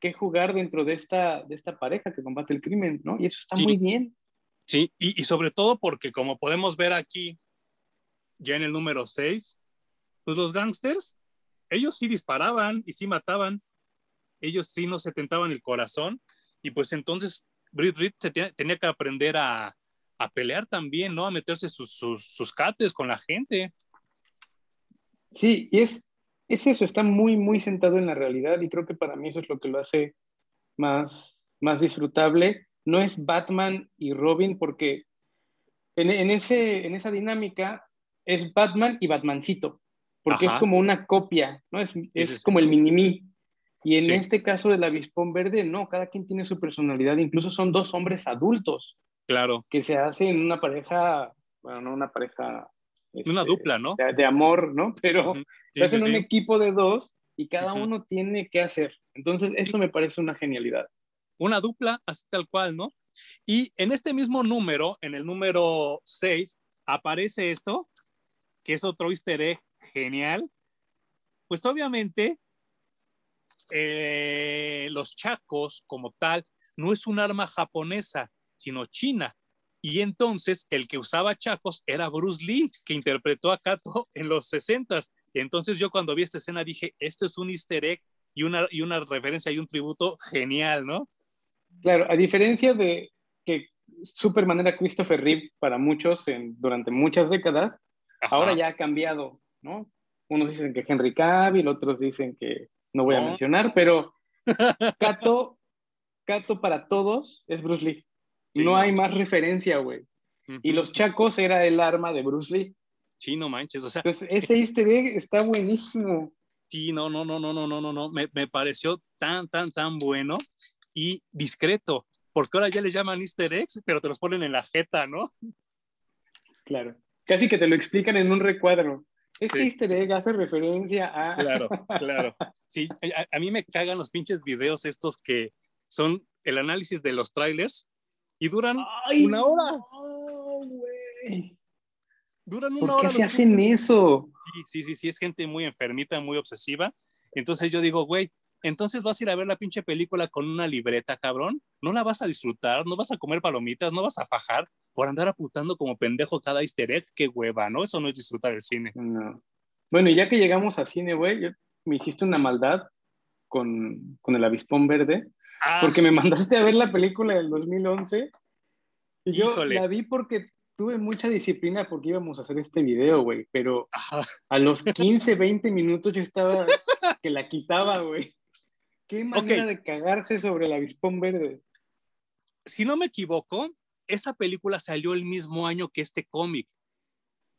que jugar dentro de esta, de esta pareja que combate el crimen, ¿no? Y eso está sí. muy bien. Sí, y, y sobre todo porque como podemos ver aquí, ya en el número 6, pues los gangsters, ellos sí disparaban y sí mataban, ellos sí no se tentaban el corazón, y pues entonces Brit Reed tenía, que aprender a, a, pelear también, ¿no? A meterse sus, sus, cates con la gente. Sí, y es, es eso, está muy, muy sentado en la realidad, y creo que para mí eso es lo que lo hace más, más disfrutable. No es Batman y Robin, porque en, ese, en esa dinámica es Batman y Batmancito porque Ajá. es como una copia, ¿no? Es, es, es como el mini-me. Y en sí. este caso del avispón verde, no, cada quien tiene su personalidad, incluso son dos hombres adultos. Claro. Que se hacen una pareja, bueno, no una pareja. Este, una dupla, ¿no? De, de, amor, ¿no? Pero uh -huh. sí, se hacen un equipo de dos y cada uh -huh. uno tiene que hacer. Entonces, eso me parece una genialidad. Una dupla, así tal cual, ¿no? Y en este mismo número, en el número 6, aparece esto, que es otro easter egg genial, pues obviamente eh, los chacos como tal no es un arma japonesa, sino china. Y entonces el que usaba chacos era Bruce Lee, que interpretó a Kato en los 60 Entonces yo cuando vi esta escena dije, esto es un easter egg y una, y una referencia y un tributo genial, ¿no? Claro, a diferencia de que Superman era Christopher Reeve para muchos en, durante muchas décadas, Ajá. ahora ya ha cambiado ¿no? Unos dicen que Henry Cavill, otros dicen que no voy a mencionar, pero Cato, Cato para todos es Bruce Lee. Sí, no, hay más referencia, güey. Uh -huh. Y los chacos era el arma de Bruce Lee. Sí, no manches, o sea. Entonces, ese easter egg está buenísimo. Sí, no, no, no, no, no, no, no, no. Me, me pareció tan, tan, tan bueno y discreto, porque ahora ya le llaman easter eggs, pero te los ponen en la jeta, ¿no? Claro. Casi que te lo explican en un recuadro. Este sí, easter egg sí. hace referencia a... Claro, claro. Sí, a, a, mí me cagan los pinches videos estos que son el análisis de los trailers y duran Ay, una hora. No. Duran una ¿Por hora. qué se hacen eso? Sí, sí, sí, sí, es gente muy enfermita, muy obsesiva. Entonces yo digo, güey, Entonces vas a ir a ver la pinche película con una libreta, cabrón. No la vas a disfrutar, no vas a comer palomitas, no vas a fajar por andar apuntando como pendejo cada easter egg. Qué hueva, ¿no? Eso no es disfrutar el cine. Bueno, y ya que llegamos a cine, güey, me hiciste una maldad con, con el avispón verde. Ah. Porque me mandaste a ver la película del 2011 y yo la vi porque tuve mucha disciplina porque íbamos a hacer este video, güey, pero a los 15, 20 minutos yo estaba que la quitaba, güey. Qué manera de cagarse sobre el avispón verde. Si no me equivoco, esa película salió el mismo año que este cómic.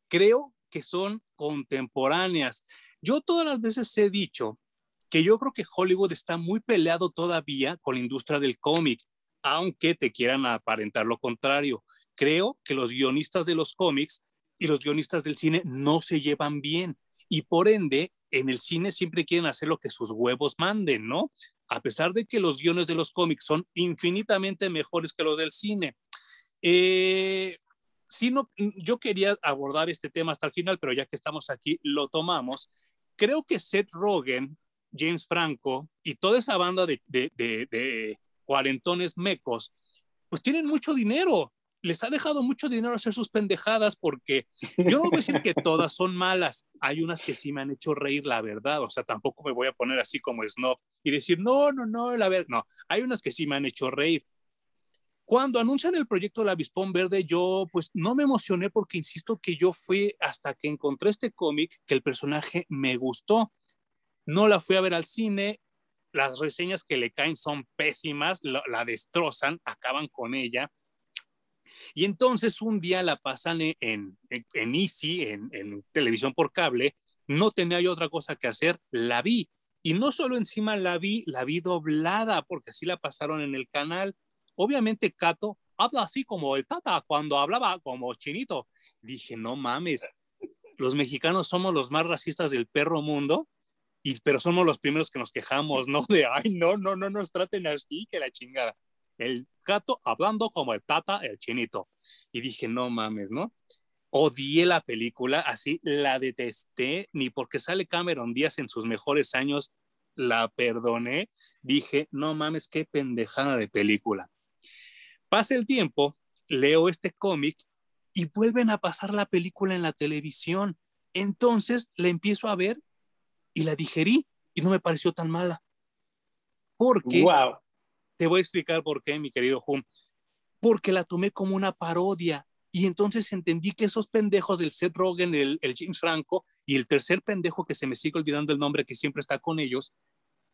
Creo que son contemporáneas. Yo todas las veces he dicho que yo creo que Hollywood está muy peleado todavía con la industria del cómic, aunque te quieran aparentar lo contrario creo que los guionistas de los cómics y los guionistas del cine no se llevan bien y por ende en el cine siempre quieren hacer lo que sus huevos manden, ¿no? A pesar de que los guiones de los cómics son infinitamente mejores que los del cine. Eh, no, yo quería abordar este tema hasta el final, pero ya que estamos aquí, lo tomamos. Creo que Seth Rogen, James Franco y toda esa banda de, de, de cuarentones mecos, pues tienen mucho dinero les ha dejado mucho dinero hacer sus pendejadas porque yo no voy a decir que todas son malas, hay unas que sí me han hecho reír, la verdad, o sea, tampoco me voy a poner así como snob y decir, no, no, no, la verdad, no, hay unas que sí me han hecho reír. Cuando anuncian el proyecto La Avispón Verde, yo pues no me emocioné porque insisto que yo fui hasta que encontré este cómic que el personaje me gustó. No la fui a ver al cine, las reseñas que le caen son pésimas, la destrozan, acaban con ella y entonces un día la pasan en, en, en Easy, en, en, televisión por cable, no tenía yo otra cosa que hacer, la vi. Y no solo encima la vi, la vi doblada, porque así la pasaron en el canal. Obviamente Cato habla así como el Tata cuando hablaba como chinito. Dije, no mames, los mexicanos somos los más racistas del perro mundo, y, pero somos los primeros que nos quejamos, ¿no? De, ay, no, no, no nos traten así, que la chingada el gato hablando como el tata, el chinito. Y dije, no mames, ¿no? Odié la película, así la detesté, ni porque sale Cameron Díaz en sus mejores años, la perdoné. Dije, no mames, qué pendejada de película. Pasa el tiempo, leo este cómic y vuelven a pasar la película en la televisión. Entonces la empiezo a ver y la digerí y no me pareció tan mala. Porque wow. Te voy a explicar por qué, mi querido Hum. Porque la tomé como una parodia. Y entonces entendí que esos pendejos del Seth Rogen, el, James Franco y el tercer pendejo que se me sigue olvidando el nombre, que siempre está con ellos,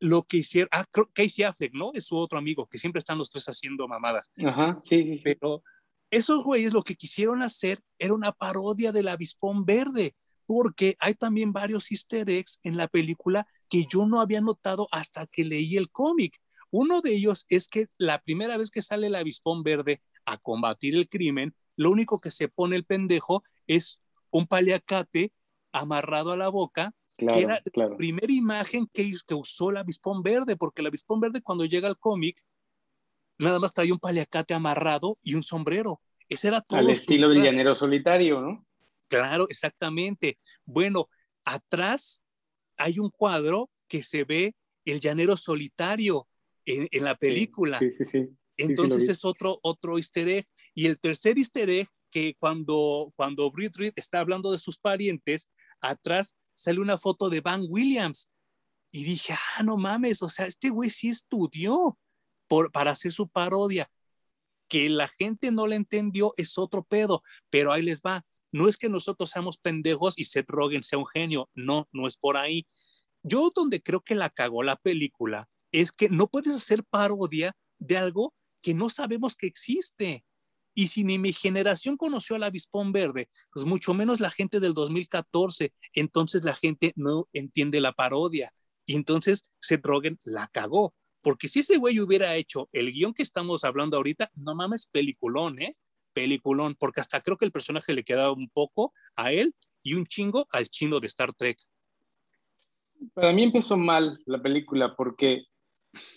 lo que hicieron, ah, Casey Affleck, ¿no? Es su otro amigo, que siempre están los tres haciendo mamadas. Ajá, sí, sí, sí. Pero esos güeyes lo que quisieron hacer era una parodia del avispón verde, porque hay también varios easter eggs en la película que yo no había notado hasta que leí el cómic. Uno de ellos es que la primera vez que sale el avispón verde a combatir el crimen, lo único que se pone el pendejo es un paliacate amarrado a la boca, que era la primera imagen que, que usó el avispón verde, porque el avispón verde cuando llega al cómic, nada más traía un paliacate amarrado y un sombrero. Ese era todo. Al estilo del llanero solitario, ¿no? Claro, exactamente. Bueno, atrás hay un cuadro que se ve el llanero solitario en, la película. Sí, sí, sí. Entonces es otro, otro easter egg. Y el tercer easter egg, que cuando, cuando Britt Reed está hablando de sus parientes, atrás sale una foto de Van Williams. Y dije, ah, no mames, o sea, este güey sí estudió por, para hacer su parodia. Que la gente no le entendió es otro pedo, pero ahí les va. No es que nosotros seamos pendejos y Seth Rogen sea un genio, no, no es por ahí. Yo donde creo que la cagó la película es que no puedes hacer parodia de algo que no sabemos que existe. Y si ni mi generación conoció al avispón verde, pues mucho menos la gente del 2014, entonces la gente no entiende la parodia. Y entonces Seth Rogen la cagó. Porque si ese güey hubiera hecho el guion que estamos hablando ahorita, no mames, peliculón, ¿eh? Peliculón, porque hasta creo que el personaje le quedaba un poco a él y un chingo al chino de Star Trek. Para mí empezó mal la película porque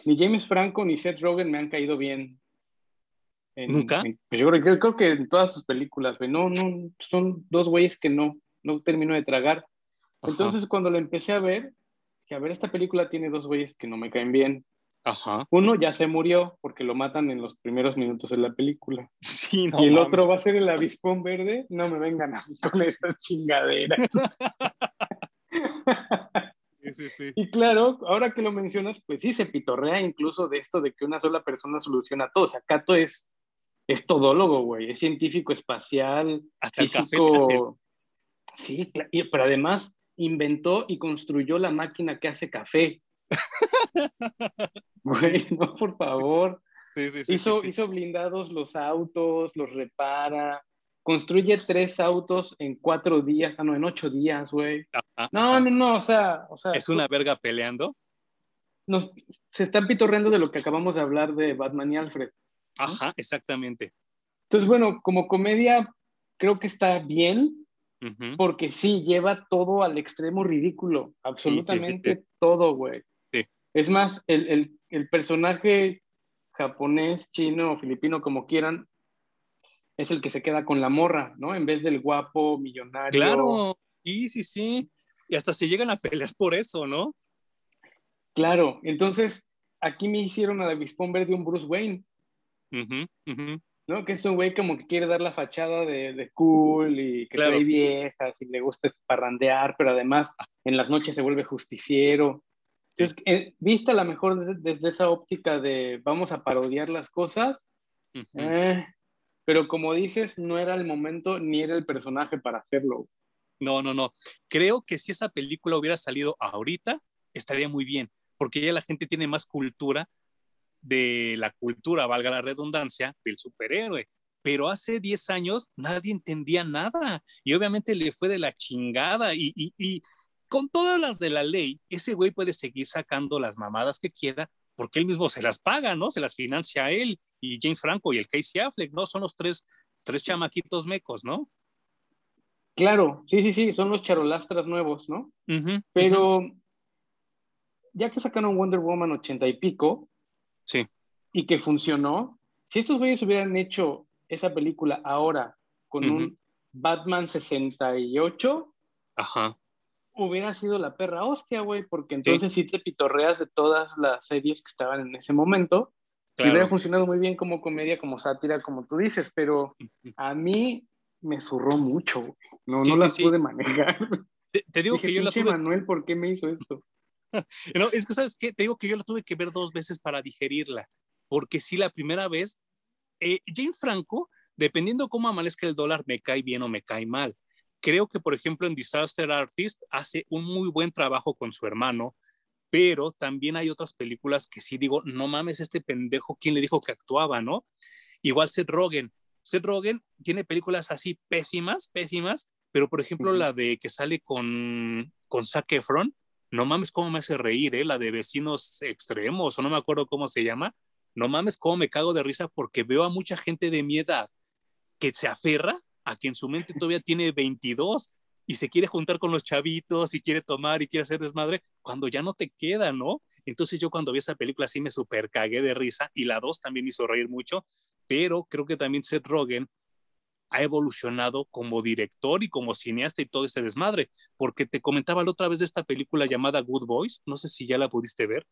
ni James Franco ni Seth Rogen me han caído bien. ¿Nunca? Pues yo creo, que en todas sus películas, no, no, son dos güeyes que no, no termino de tragar. Entonces cuando lo empecé a ver, que a ver, esta película tiene dos güeyes que no me caen bien. Ajá. Uno ya se murió porque lo matan en los primeros minutos de la película. Sí, no y el mames. otro va a ser el avispón verde. No me vengan a mí con estas chingaderas. Sí, sí, sí. y claro, ahora que lo mencionas, pues sí, se pitorrea incluso de esto de que una sola persona soluciona todo. O sea, Cato es, es todólogo, güey. Es científico espacial, Hasta el café físico. hace. Sí, pero además inventó y construyó la máquina que hace café. Güey, no, por favor. Sí, sí, sí, hizo, hizo blindados los autos, los repara, construye tres autos en cuatro días, ah, no, en ocho días, güey. Ajá, No, ajá. no, no, o sea, o sea Es una verga peleando. nos, se están pitorreando de lo que acabamos de hablar de Batman y Alfred. Ajá, exactamente. Entonces, bueno, como comedia creo que está bien, porque sí, lleva todo al extremo ridículo, absolutamente todo, güey. Sí. Es más, el, el, el personaje japonés, chino o filipino, como quieran, es el que se queda con la morra, ¿no? En vez del guapo millonario. Claro, sí, sí, sí. Y hasta se llegan a pelear por eso, ¿no? Claro, entonces aquí me hicieron a la Vispón Verde un Bruce Wayne, Ujú. ¿no? Que es un güey como que quiere dar la fachada de, de cool y que Claro. trae viejas y le gusta parrandear, pero además en las noches se vuelve justiciero. Entonces, eh, vista a lo mejor desde, desde esa óptica de vamos a parodiar las cosas, eh, pero como dices, no era el momento ni era el personaje para hacerlo. No, no, no. Creo que si esa película hubiera salido ahorita, estaría muy bien, porque ya la gente tiene más cultura de la cultura, valga la redundancia, del superhéroe. Pero hace 10 años nadie entendía nada y obviamente le fue de la chingada y, y, y con todas las de la ley, ese güey puede seguir sacando las mamadas que quiera porque él mismo se las paga, ¿no? Se las financia él y James Franco y el Casey Affleck, ¿no? Son los tres, tres chamaquitos mecos, ¿no? Claro, sí, sí, sí, son los charolastras nuevos, ¿no? Pero ya que sacaron Wonder Woman 80 y pico Sí. y que funcionó, si estos güeyes hubieran hecho esa película ahora con un Batman 68, Ajá. hubiera sido la perra hostia, güey, porque entonces sí. te pitorreas de todas las series que estaban en ese momento. Y hubiera funcionado muy bien como comedia, como sátira, como tú dices, pero a mí me zurró mucho, güey. No, Sí, no sí, las pude manejar. Te, te digo Dije, que yo la tuve, Manuel, ¿por qué me hizo esto? no, es que sabes qué, te digo que yo la tuve que ver dos veces para digerirla, porque sí la primera vez, eh, Jane Franco, dependiendo cómo amanezca el dólar, me cae bien o me cae mal. Creo que, por ejemplo, en Disaster Artist hace un muy buen trabajo con su hermano, pero también hay otras películas que sí digo, no mames, este pendejo, ¿quién le dijo que actuaba, no? Igual Seth Rogen. Seth Rogen tiene películas así pésimas, pésimas, pero por ejemplo la de que sale con, con Zac Efron, no mames cómo me hace reír, ¿eh? La de vecinos extremos, o no me acuerdo cómo se llama. No mames cómo me cago de risa porque veo a mucha gente de mi edad que se aferra a que en su mente todavía tiene 22 y se quiere juntar con los chavitos y quiere tomar y quiere hacer desmadre cuando ya no te queda, ¿no? Entonces yo cuando vi esa película sí me super cagué de risa y la 2 también me hizo reír mucho, pero creo que también Seth Rogen ha evolucionado como director y como cineasta y todo ese desmadre, porque te comentaba la otra vez de esta película llamada Good Boys, no sé si ya la pudiste ver.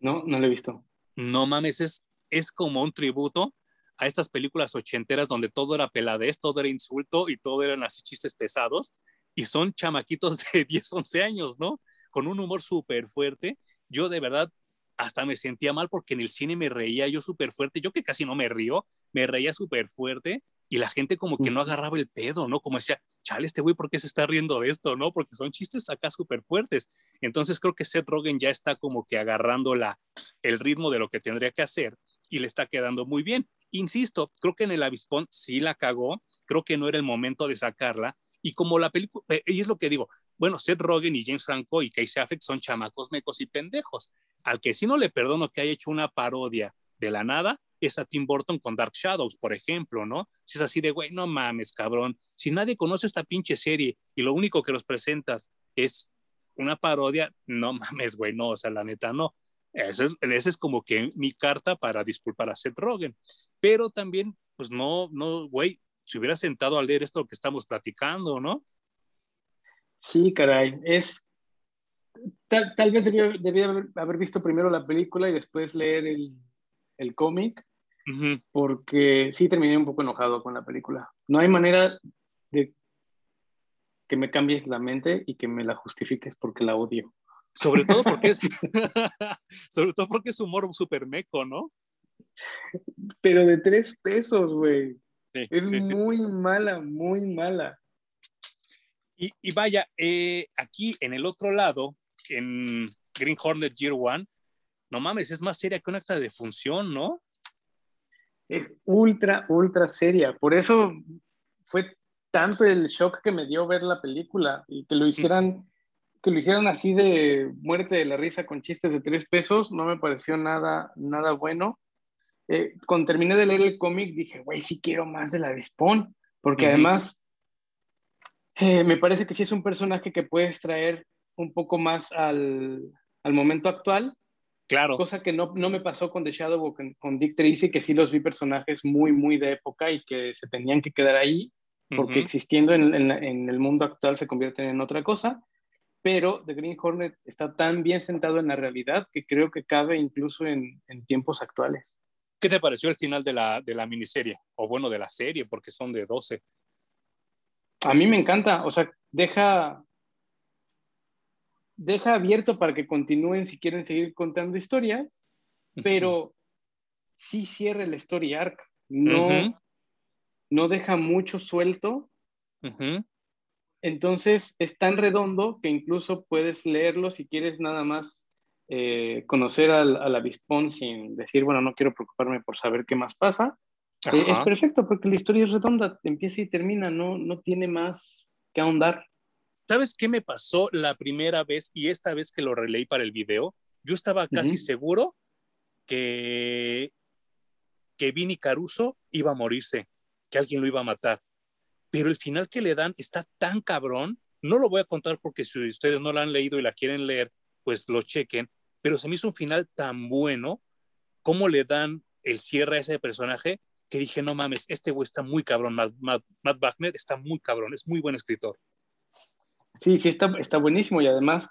No, no lo he visto. No mames, es, es como un tributo a estas películas ochenteras donde todo era peladez, todo era insulto y todo eran así chistes pesados y son chamaquitos de 10, 11 años, ¿no? Con un humor súper fuerte. Yo de verdad hasta me sentía mal porque en el cine me reía yo súper fuerte, yo que casi no me río, me reía súper fuerte y la gente como que no agarraba el pedo, ¿no? Como decía, chale, este güey, ¿por qué se está riendo de esto, no? Porque son chistes acá súper fuertes. Entonces creo que Seth Rogen ya está como que agarrando la, el ritmo de lo que tendría que hacer y le está quedando muy bien. Insisto, creo que en el avispón sí la cagó, creo que no era el momento de sacarla y como la película, y es lo que digo, bueno, Seth Rogen y James Franco y Casey Affleck son chamacos mecos y pendejos. Al que sí no le perdono que haya hecho una parodia de la nada es a Tim Burton con Dark Shadows, por ejemplo, ¿no? Si es así de, güey, no mames, cabrón. Si nadie conoce esta pinche serie y lo único que los presentas es una parodia, no mames, güey, no, o sea, la neta no. Esa es, como que mi carta para disculpar a Seth Rogen. Pero también, pues no, no, güey, si hubiera sentado a leer esto que estamos platicando, ¿no? Sí, caray, es, tal, vez debía, haber, visto primero la película y después leer el, el cómic, porque sí terminé un poco enojado con la película. No hay manera de que me cambies la mente y que me la justifiques porque la odio. Sobre todo porque es, sobre todo porque es humor súper meco, ¿no? Pero de tres pesos, güey. es muy mala, muy mala. Y, y vaya, eh, aquí en el otro lado, en Green Hornet Year One, no mames, es más seria que un acta de función, ¿no? Es ultra, ultra seria. Por eso fue tanto el shock que me dio ver la película y que lo hicieran, que lo hicieran así de muerte de la risa con chistes de tres pesos, no me pareció nada, nada bueno. Eh, cuando terminé de leer el cómic dije, güey, sí quiero más de la Spawn, porque además eh, me parece que sí es un personaje que puedes traer un poco más al, al momento actual. Claro. Cosa que no, no, me pasó con The Shadow o con, Dick Tracy, que sí los vi personajes muy, muy de época y que se tenían que quedar ahí, porque existiendo en, en, el mundo actual se convierten en otra cosa. Pero The Green Hornet está tan bien sentado en la realidad que creo que cabe incluso en, en tiempos actuales. ¿Qué te pareció el final de la, de la miniserie? O bueno, de la serie, porque son de 12. A mí me encanta, o sea, deja, deja abierto para que continúen si quieren seguir contando historias, pero sí cierra el story arc, no, no deja mucho suelto. Entonces es tan redondo que incluso puedes leerlo si quieres nada más eh, conocer al, al, avispón sin decir, bueno, no quiero preocuparme por saber qué más pasa. Eh, es perfecto porque la historia es redonda, empieza y termina, no, no tiene más que ahondar. ¿Sabes qué me pasó la primera vez y esta vez que lo releí para el video? Yo estaba casi seguro que, que Vini Caruso iba a morirse, que alguien lo iba a matar. Pero el final que le dan está tan cabrón, no lo voy a contar porque si ustedes no lo han leído y la quieren leer, pues lo chequen, pero se me hizo un final tan bueno, cómo le dan el cierre a ese personaje, que dije, no mames, este güey está muy cabrón, Matt, Matt Wagner está muy cabrón, es muy buen escritor. Sí, sí, está, está buenísimo y además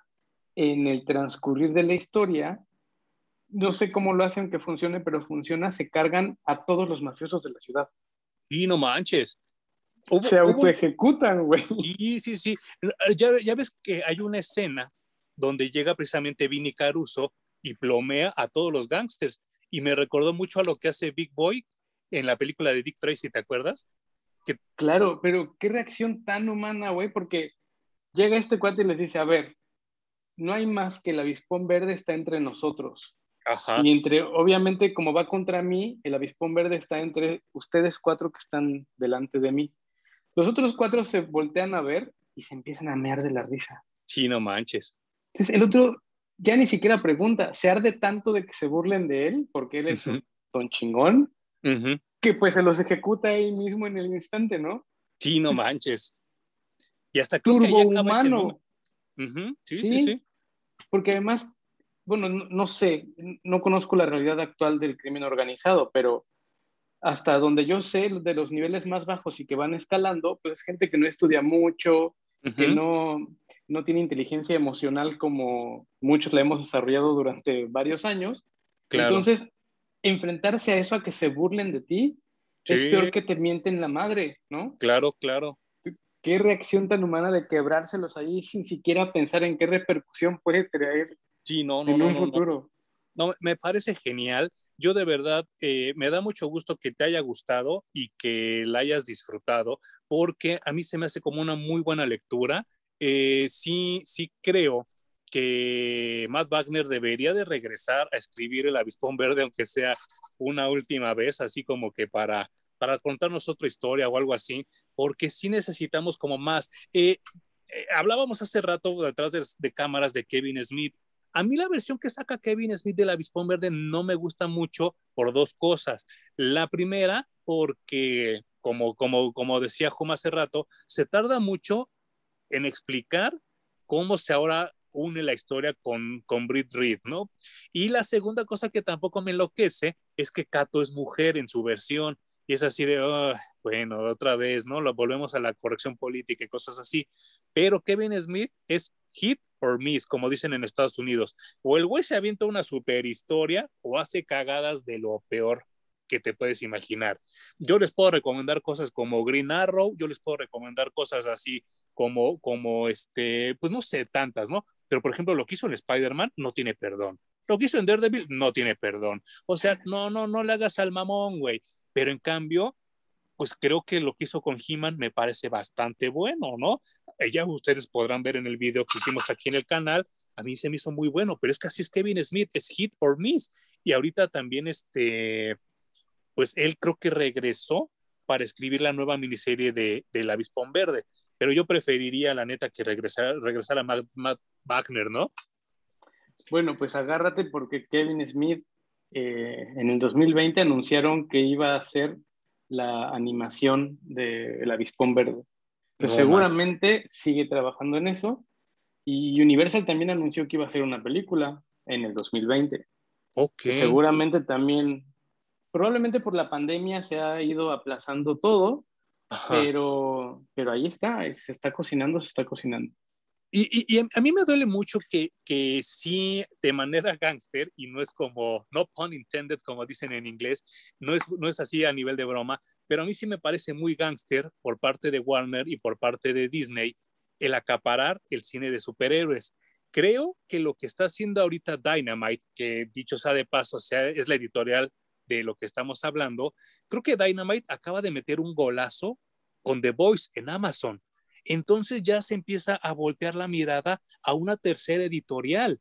en el transcurrir de la historia, no sé cómo lo hacen que funcione, pero funciona, se cargan a todos los mafiosos de la ciudad. Y no manches. se autoejecutan, güey. Sí, sí, sí. Ya, ya ves que hay una escena donde llega precisamente Vinny Caruso y plomea a todos los gangsters. Y me recordó mucho a lo que hace Big Boy en la película de Dick Tracy, ¿te acuerdas? Que... Claro, pero qué reacción tan humana, güey, porque Llega este cuate y les dice, a ver, no hay más que el avispón verde está entre nosotros. Ajá. Y entre, obviamente, como va contra mí, el avispón verde está entre ustedes cuatro que están delante de mí. Los otros cuatro se voltean a ver y se empiezan a mear de la risa. Sí, no manches. Entonces, el otro ya ni siquiera pregunta, se arde tanto de que se burlen de él, porque él es un ton chingón, que pues se los ejecuta ahí mismo en el instante, ¿no? Sí, no manches. Y hasta turbo humano. sí, sí, sí, Porque además, bueno, no, sé, no conozco la realidad actual del crimen organizado, pero hasta donde yo sé, de los niveles más bajos y que van escalando, pues es gente que no estudia mucho, que no, no tiene inteligencia emocional como muchos la hemos desarrollado durante varios años. Entonces, enfrentarse a eso, a que se burlen de ti, es peor que te mienten la madre, ¿no? Claro, claro qué reacción tan humana de quebrárselos ahí sin siquiera pensar en qué repercusión puede traer sí, no, no, en un futuro. No, me parece genial. Yo de verdad eh, me da mucho gusto que te haya gustado y que la hayas disfrutado, porque a mí se me hace como una muy buena lectura. Eh, sí, sí creo que Matt Wagner debería de regresar a escribir El Avispón Verde, aunque sea una última vez, así como que para para contarnos otra historia o algo así, porque sí necesitamos como más. Eh, eh, hablábamos hace rato detrás de, cámaras de Kevin Smith. A mí la versión que saca Kevin Smith del Avispón Verde no me gusta mucho por dos cosas. La primera, porque, como, como, como decía Juma hace rato, se tarda mucho en explicar cómo se ahora une la historia con, con Brit Reed, ¿no? Y la segunda cosa que tampoco me enloquece es que Kato es mujer en su versión y es así de, bueno, otra vez, ¿no? Lo volvemos a la corrección política y cosas así. pero Kevin Smith es hit or miss, como dicen en Estados Unidos. O el güey se avienta una super historia o hace cagadas de lo peor que te puedes imaginar. Yo les puedo recomendar cosas como Green Arrow, yo les puedo recomendar cosas así como, como este, pues no sé, tantas, ¿no? Pero por ejemplo, lo que hizo en Spider-Man no tiene perdón. Lo que hizo en Daredevil no tiene perdón. O sea, no, no, no le hagas al mamón, güey. Pero en cambio, pues creo que lo que hizo con He-Man me parece bastante bueno, ¿no? Eh, ya ustedes podrán ver en el video que hicimos aquí en el canal, a mí se me hizo muy bueno, pero es que así es Kevin Smith, es hit or miss. Y ahorita también, este, pues él creo que regresó para escribir la nueva miniserie de, de La Avispón Verde, pero yo preferiría, la neta, que regresara, regresara Matt Wagner, ¿no? Bueno, pues agárrate porque Kevin Smith eh, en el 2020 anunciaron que iba a hacer la animación de El Avispón Verde. Pues seguramente sigue trabajando en eso. Y Universal también anunció que iba a hacer una película en el 2020. Ok. seguramente también, probablemente por la pandemia se ha ido aplazando todo, pero, pero ahí está, se está cocinando, se está cocinando. Y, a mí me duele mucho que, que sí, de manera gángster, y no es como, no pun intended, como dicen en inglés, no es, no es así a nivel de broma, pero a mí sí me parece muy gángster por parte de Warner y por parte de Disney el acaparar el cine de superhéroes. Creo que lo que está haciendo ahorita Dynamite, que dicho sea de paso, sea, es la editorial de lo que estamos hablando, creo que Dynamite acaba de meter un golazo con The Voice en Amazon entonces ya se empieza a voltear la mirada a una tercera editorial.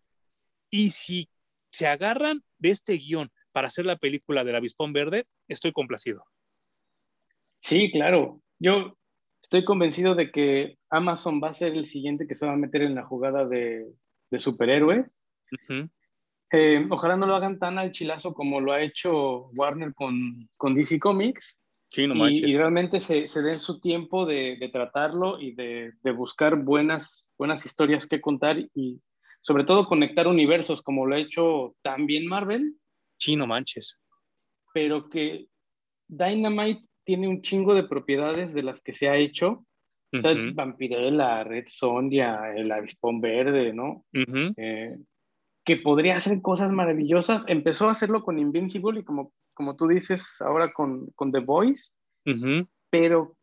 Y si se agarran de este guion para hacer la película del avispón verde, estoy complacido. Sí, claro. Yo estoy convencido de que Amazon va a ser el siguiente que se va a meter en la jugada de, superhéroes. Eh, ojalá no lo hagan tan al chilazo como lo ha hecho Warner con, con DC Comics, y, realmente se, se, den su tiempo de, de tratarlo y de, de, buscar buenas, buenas historias que contar y sobre todo conectar universos como lo ha hecho también Marvel. Sí, no manches. Pero que Dynamite tiene un chingo de propiedades de las que se ha hecho. Vampirella, Red Sondia, el Avispón Verde, ¿no? Eh, que podría hacer cosas maravillosas. Empezó a hacerlo con Invincible y como como tú dices, ahora con, con The Voice, pero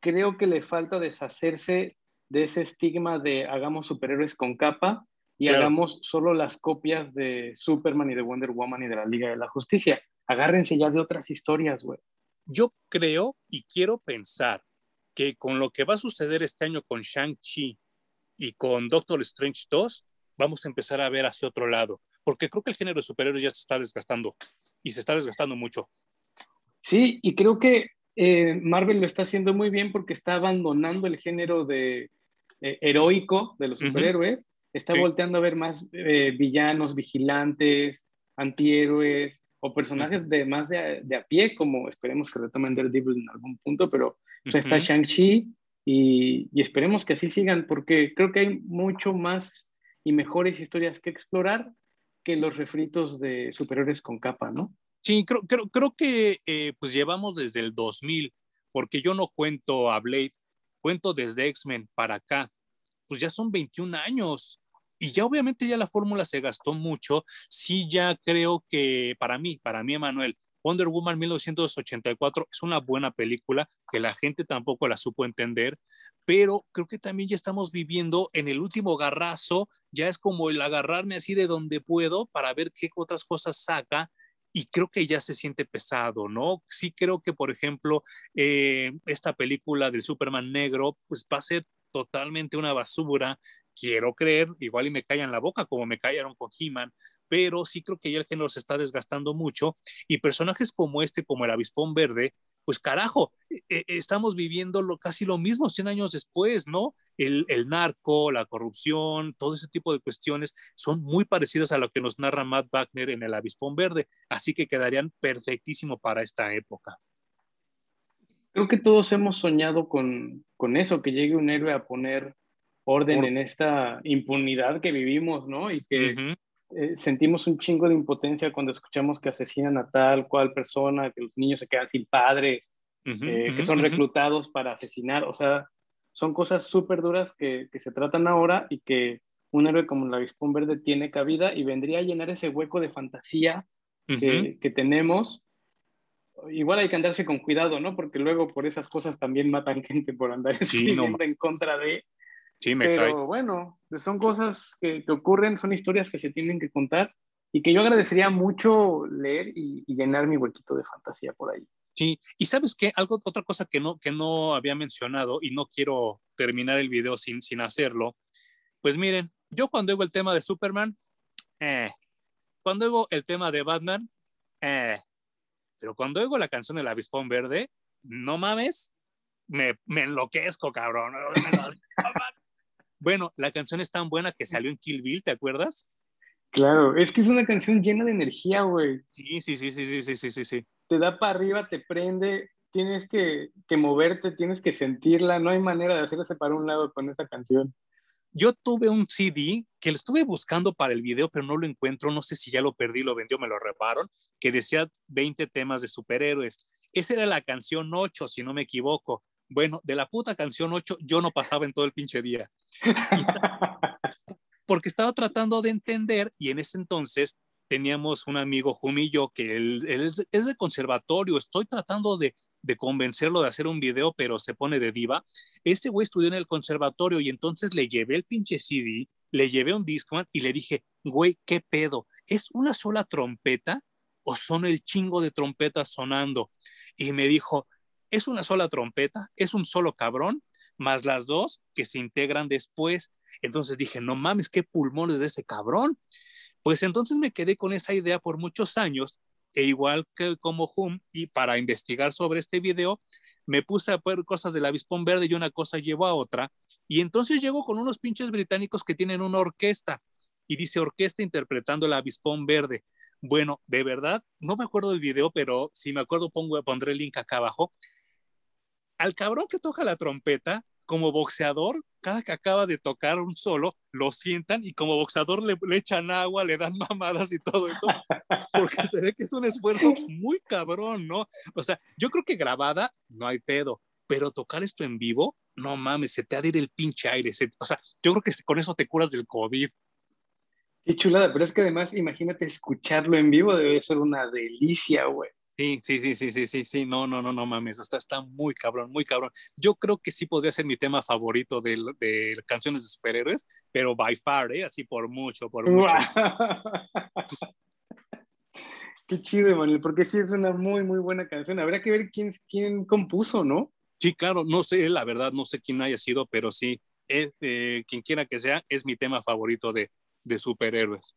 creo que le falta deshacerse de ese estigma de hagamos superhéroes con capa y hagamos solo las copias de Superman y de Wonder Woman y de la Liga de la Justicia. Agárrense ya de otras historias, güey. Yo creo y quiero pensar que con lo que va a suceder este año con Shang-Chi y con Doctor Strange 2, vamos a empezar a ver hacia otro lado porque creo que el género de superhéroes ya se está desgastando y se está desgastando mucho. Sí, y creo que eh, Marvel lo está haciendo muy bien porque está abandonando el género de eh, heroico de los superhéroes, está volteando a ver más eh, villanos, vigilantes, antihéroes o personajes de más de, a pie, como esperemos que retomen Daredevil en algún punto, pero está Shang-Chi y, y esperemos que así sigan porque creo que hay mucho más y mejores historias que explorar que los refritos de superiores con capa, ¿no? Sí, creo, creo, creo que eh, pues llevamos desde el 2000, porque yo no cuento a Blade, cuento desde X-Men para acá, pues ya son 21 años. Y ya obviamente ya la fórmula se gastó mucho. Sí, ya creo que para mí, para mí, Emanuel, Wonder Woman 1984 es una buena película que la gente tampoco la supo entender, pero creo que también ya estamos viviendo en el último garrazo, ya es como el agarrarme así de donde puedo para ver qué otras cosas saca y creo que ya se siente pesado, ¿no? Sí creo que, por ejemplo, eh, esta película del Superman negro, pues va a ser totalmente una basura, quiero creer, igual y me callan la boca como me callaron con He-Man, pero sí creo que ya el género se está desgastando mucho y personajes como este, como el avispón verde, pues carajo, e, e, estamos viviendo lo, casi lo mismo 100 años después, ¿no? El, el, narco, la corrupción, todo ese tipo de cuestiones son muy parecidas a lo que nos narra Matt Wagner en El Avispón Verde, así que quedarían perfectísimo para esta época. Creo que todos hemos soñado con, con eso, que llegue un héroe a poner orden en esta impunidad que vivimos, ¿no? Y que eh, sentimos un chingo de impotencia cuando escuchamos que asesinan a tal cual persona, que los niños se quedan sin padres, eh, que son reclutados para asesinar. O sea, son cosas súper duras que, que, se tratan ahora y que un héroe como la Avispón Verde tiene cabida y vendría a llenar ese hueco de fantasía que, que, tenemos. Igual hay que andarse con cuidado, ¿no? Porque luego por esas cosas también matan gente por andar escribiendo en contra de... Sí, me Pero bueno, son cosas que, que, ocurren, son historias que se tienen que contar y que yo agradecería mucho leer y, y llenar mi huequito de fantasía por ahí. Sí, y sabes qué, algo, otra cosa que no, que no había mencionado y no quiero terminar el video sin, sin hacerlo, pues miren, yo cuando oigo el tema de Superman, eh, cuando oigo el tema de Batman, eh, pero cuando oigo la canción del Avispón Verde, no mames, me, me enloquezco, cabrón. bueno, la canción es tan buena que salió en Kill Bill, ¿te acuerdas? Claro, es que es una canción llena de energía, güey. Sí, sí, sí, sí, sí, sí, sí, sí. Te da para arriba, te prende, tienes que, que, moverte, tienes que sentirla, no hay manera de hacerse para un lado con esa canción. Yo tuve un CD que lo estuve buscando para el video, pero no lo encuentro, no sé si ya lo perdí, lo vendió, me lo repararon, que decía 20 temas de superhéroes. Esa era la canción 8, si no me equivoco. Bueno, de la puta canción 8 yo no pasaba en todo el pinche día. porque estaba tratando de entender y en ese entonces teníamos un amigo, Jumillo, que él, él, es de conservatorio, estoy tratando de, de, convencerlo de hacer un video, pero se pone de diva. Este güey estudió en el conservatorio y entonces le llevé el pinche CD, le llevé un Discman y le dije, güey, ¿qué pedo? ¿Es una sola trompeta o son el chingo de trompetas sonando? Y me dijo, es una sola trompeta, es un solo cabrón, más las dos que se integran después. Entonces dije, no mames, qué pulmones de ese cabrón. Pues entonces me quedé con esa idea por muchos años, e igual que como Hum, y para investigar sobre este video, me puse a ver cosas del avispón verde y una cosa llevó a otra, y entonces llego con unos pinches británicos que tienen una orquesta, y dice orquesta interpretando el avispón verde. Bueno, de verdad, no me acuerdo del video, pero si me acuerdo pongo, pondré el link acá abajo. Al cabrón que toca la trompeta, como boxeador, cada que acaba de tocar un solo, lo sientan y como boxeador le, le, echan agua, le dan mamadas y todo esto, porque se ve que es un esfuerzo muy cabrón, ¿no? O sea, yo creo que grabada no hay pedo, pero tocar esto en vivo, no mames, se te ha de ir el pinche aire. Se, o sea, yo creo que con eso te curas del COVID. Qué chulada, pero es que además, imagínate escucharlo en vivo, debe ser una delicia, güey. Sí, sí, sí, sí, sí, sí, sí, no, no, no, no mames, está, está muy cabrón, muy cabrón. Yo creo que sí podría ser mi tema favorito de, de canciones de superhéroes, pero by far, ¿eh? Así por mucho, por mucho. Qué chido, Manuel, porque sí es una muy, muy buena canción. Habrá que ver quién, quién compuso, ¿no? Sí, claro, no sé, la verdad, no sé quién haya sido, pero sí, es, eh, quien quiera que sea, es mi tema favorito de, de superhéroes.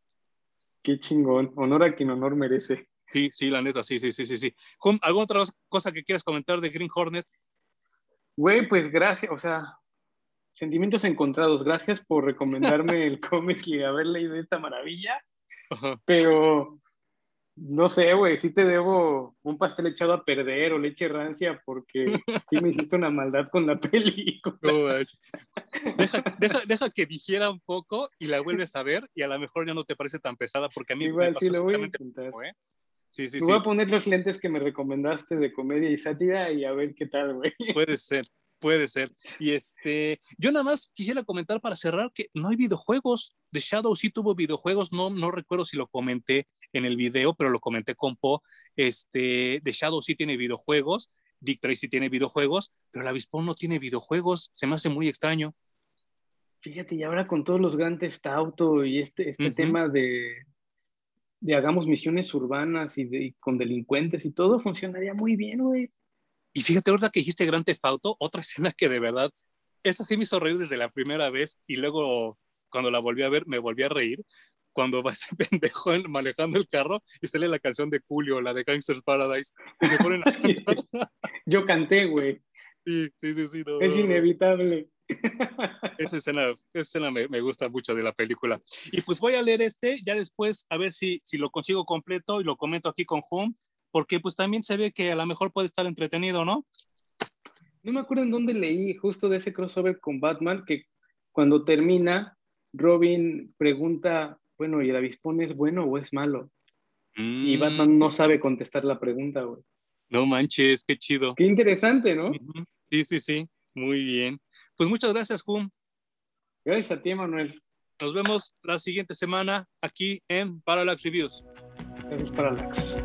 Qué chingón, honor a quien honor merece. Sí, sí, la neta, sí, sí, sí, sí, sí. ¿Alguna otra cosa que quieras comentar de Green Hornet? Güey, pues gracias, o sea, sentimientos encontrados. Gracias por recomendarme el cómic y haber leído esta maravilla. Ajá. Pero no sé, güey, sí te debo un pastel echado a perder o leche rancia porque sí me hiciste una maldad con la película. No, deja, deja, deja, que dijera un poco y la vuelves a ver y a lo mejor ya no te parece tan pesada porque a mí Igual, me pasó sí, lo voy a intentar. ¿eh? Sí, sí, me voy a poner los lentes que me recomendaste de comedia y sátira y a ver qué tal, güey. Puede ser, puede ser. Y este, yo nada más quisiera comentar para cerrar que no hay videojuegos. The Shadow sí tuvo videojuegos, no, no recuerdo si lo comenté en el video, pero lo comenté con Po. Este, The Shadow sí tiene videojuegos, Dick Tracy tiene videojuegos, pero la Avispón no tiene videojuegos. Se me hace muy extraño. Fíjate, y ahora con todos los grandes Theft Auto y este, este uh -huh. tema de, de hagamos misiones urbanas y, de, y, con delincuentes y todo, funcionaría muy bien, güey. Y fíjate, ahorita que dijiste Gran Theft Auto, otra escena que de verdad, esa sí me hizo reír desde la primera vez y luego cuando la volví a ver me volví a reír cuando va ese pendejo manejando el carro y sale la canción de Julio, la de Gangster's Paradise, y se ponen a cantar. Yo canté, güey. Sí, sí, sí, sí. No, es inevitable. Esa escena, esa escena me, me, gusta mucho de la película. Y pues voy a leer este, ya después a ver si, si lo consigo completo y lo comento aquí con Home, porque pues también se ve que a lo mejor puede estar entretenido, ¿no? No me acuerdo en dónde leí justo de ese crossover con Batman, que cuando termina, Robin pregunta, bueno, ¿y el avispón es bueno o es malo? Mm. Y Batman no sabe contestar la pregunta, güey. No manches, qué chido. Qué interesante, ¿no? Sí, sí, sí, muy bien. Pues muchas gracias, Jum. Gracias a ti, Manuel. Nos vemos la siguiente semana aquí en Parallax Reviews. Gracias, Parallax.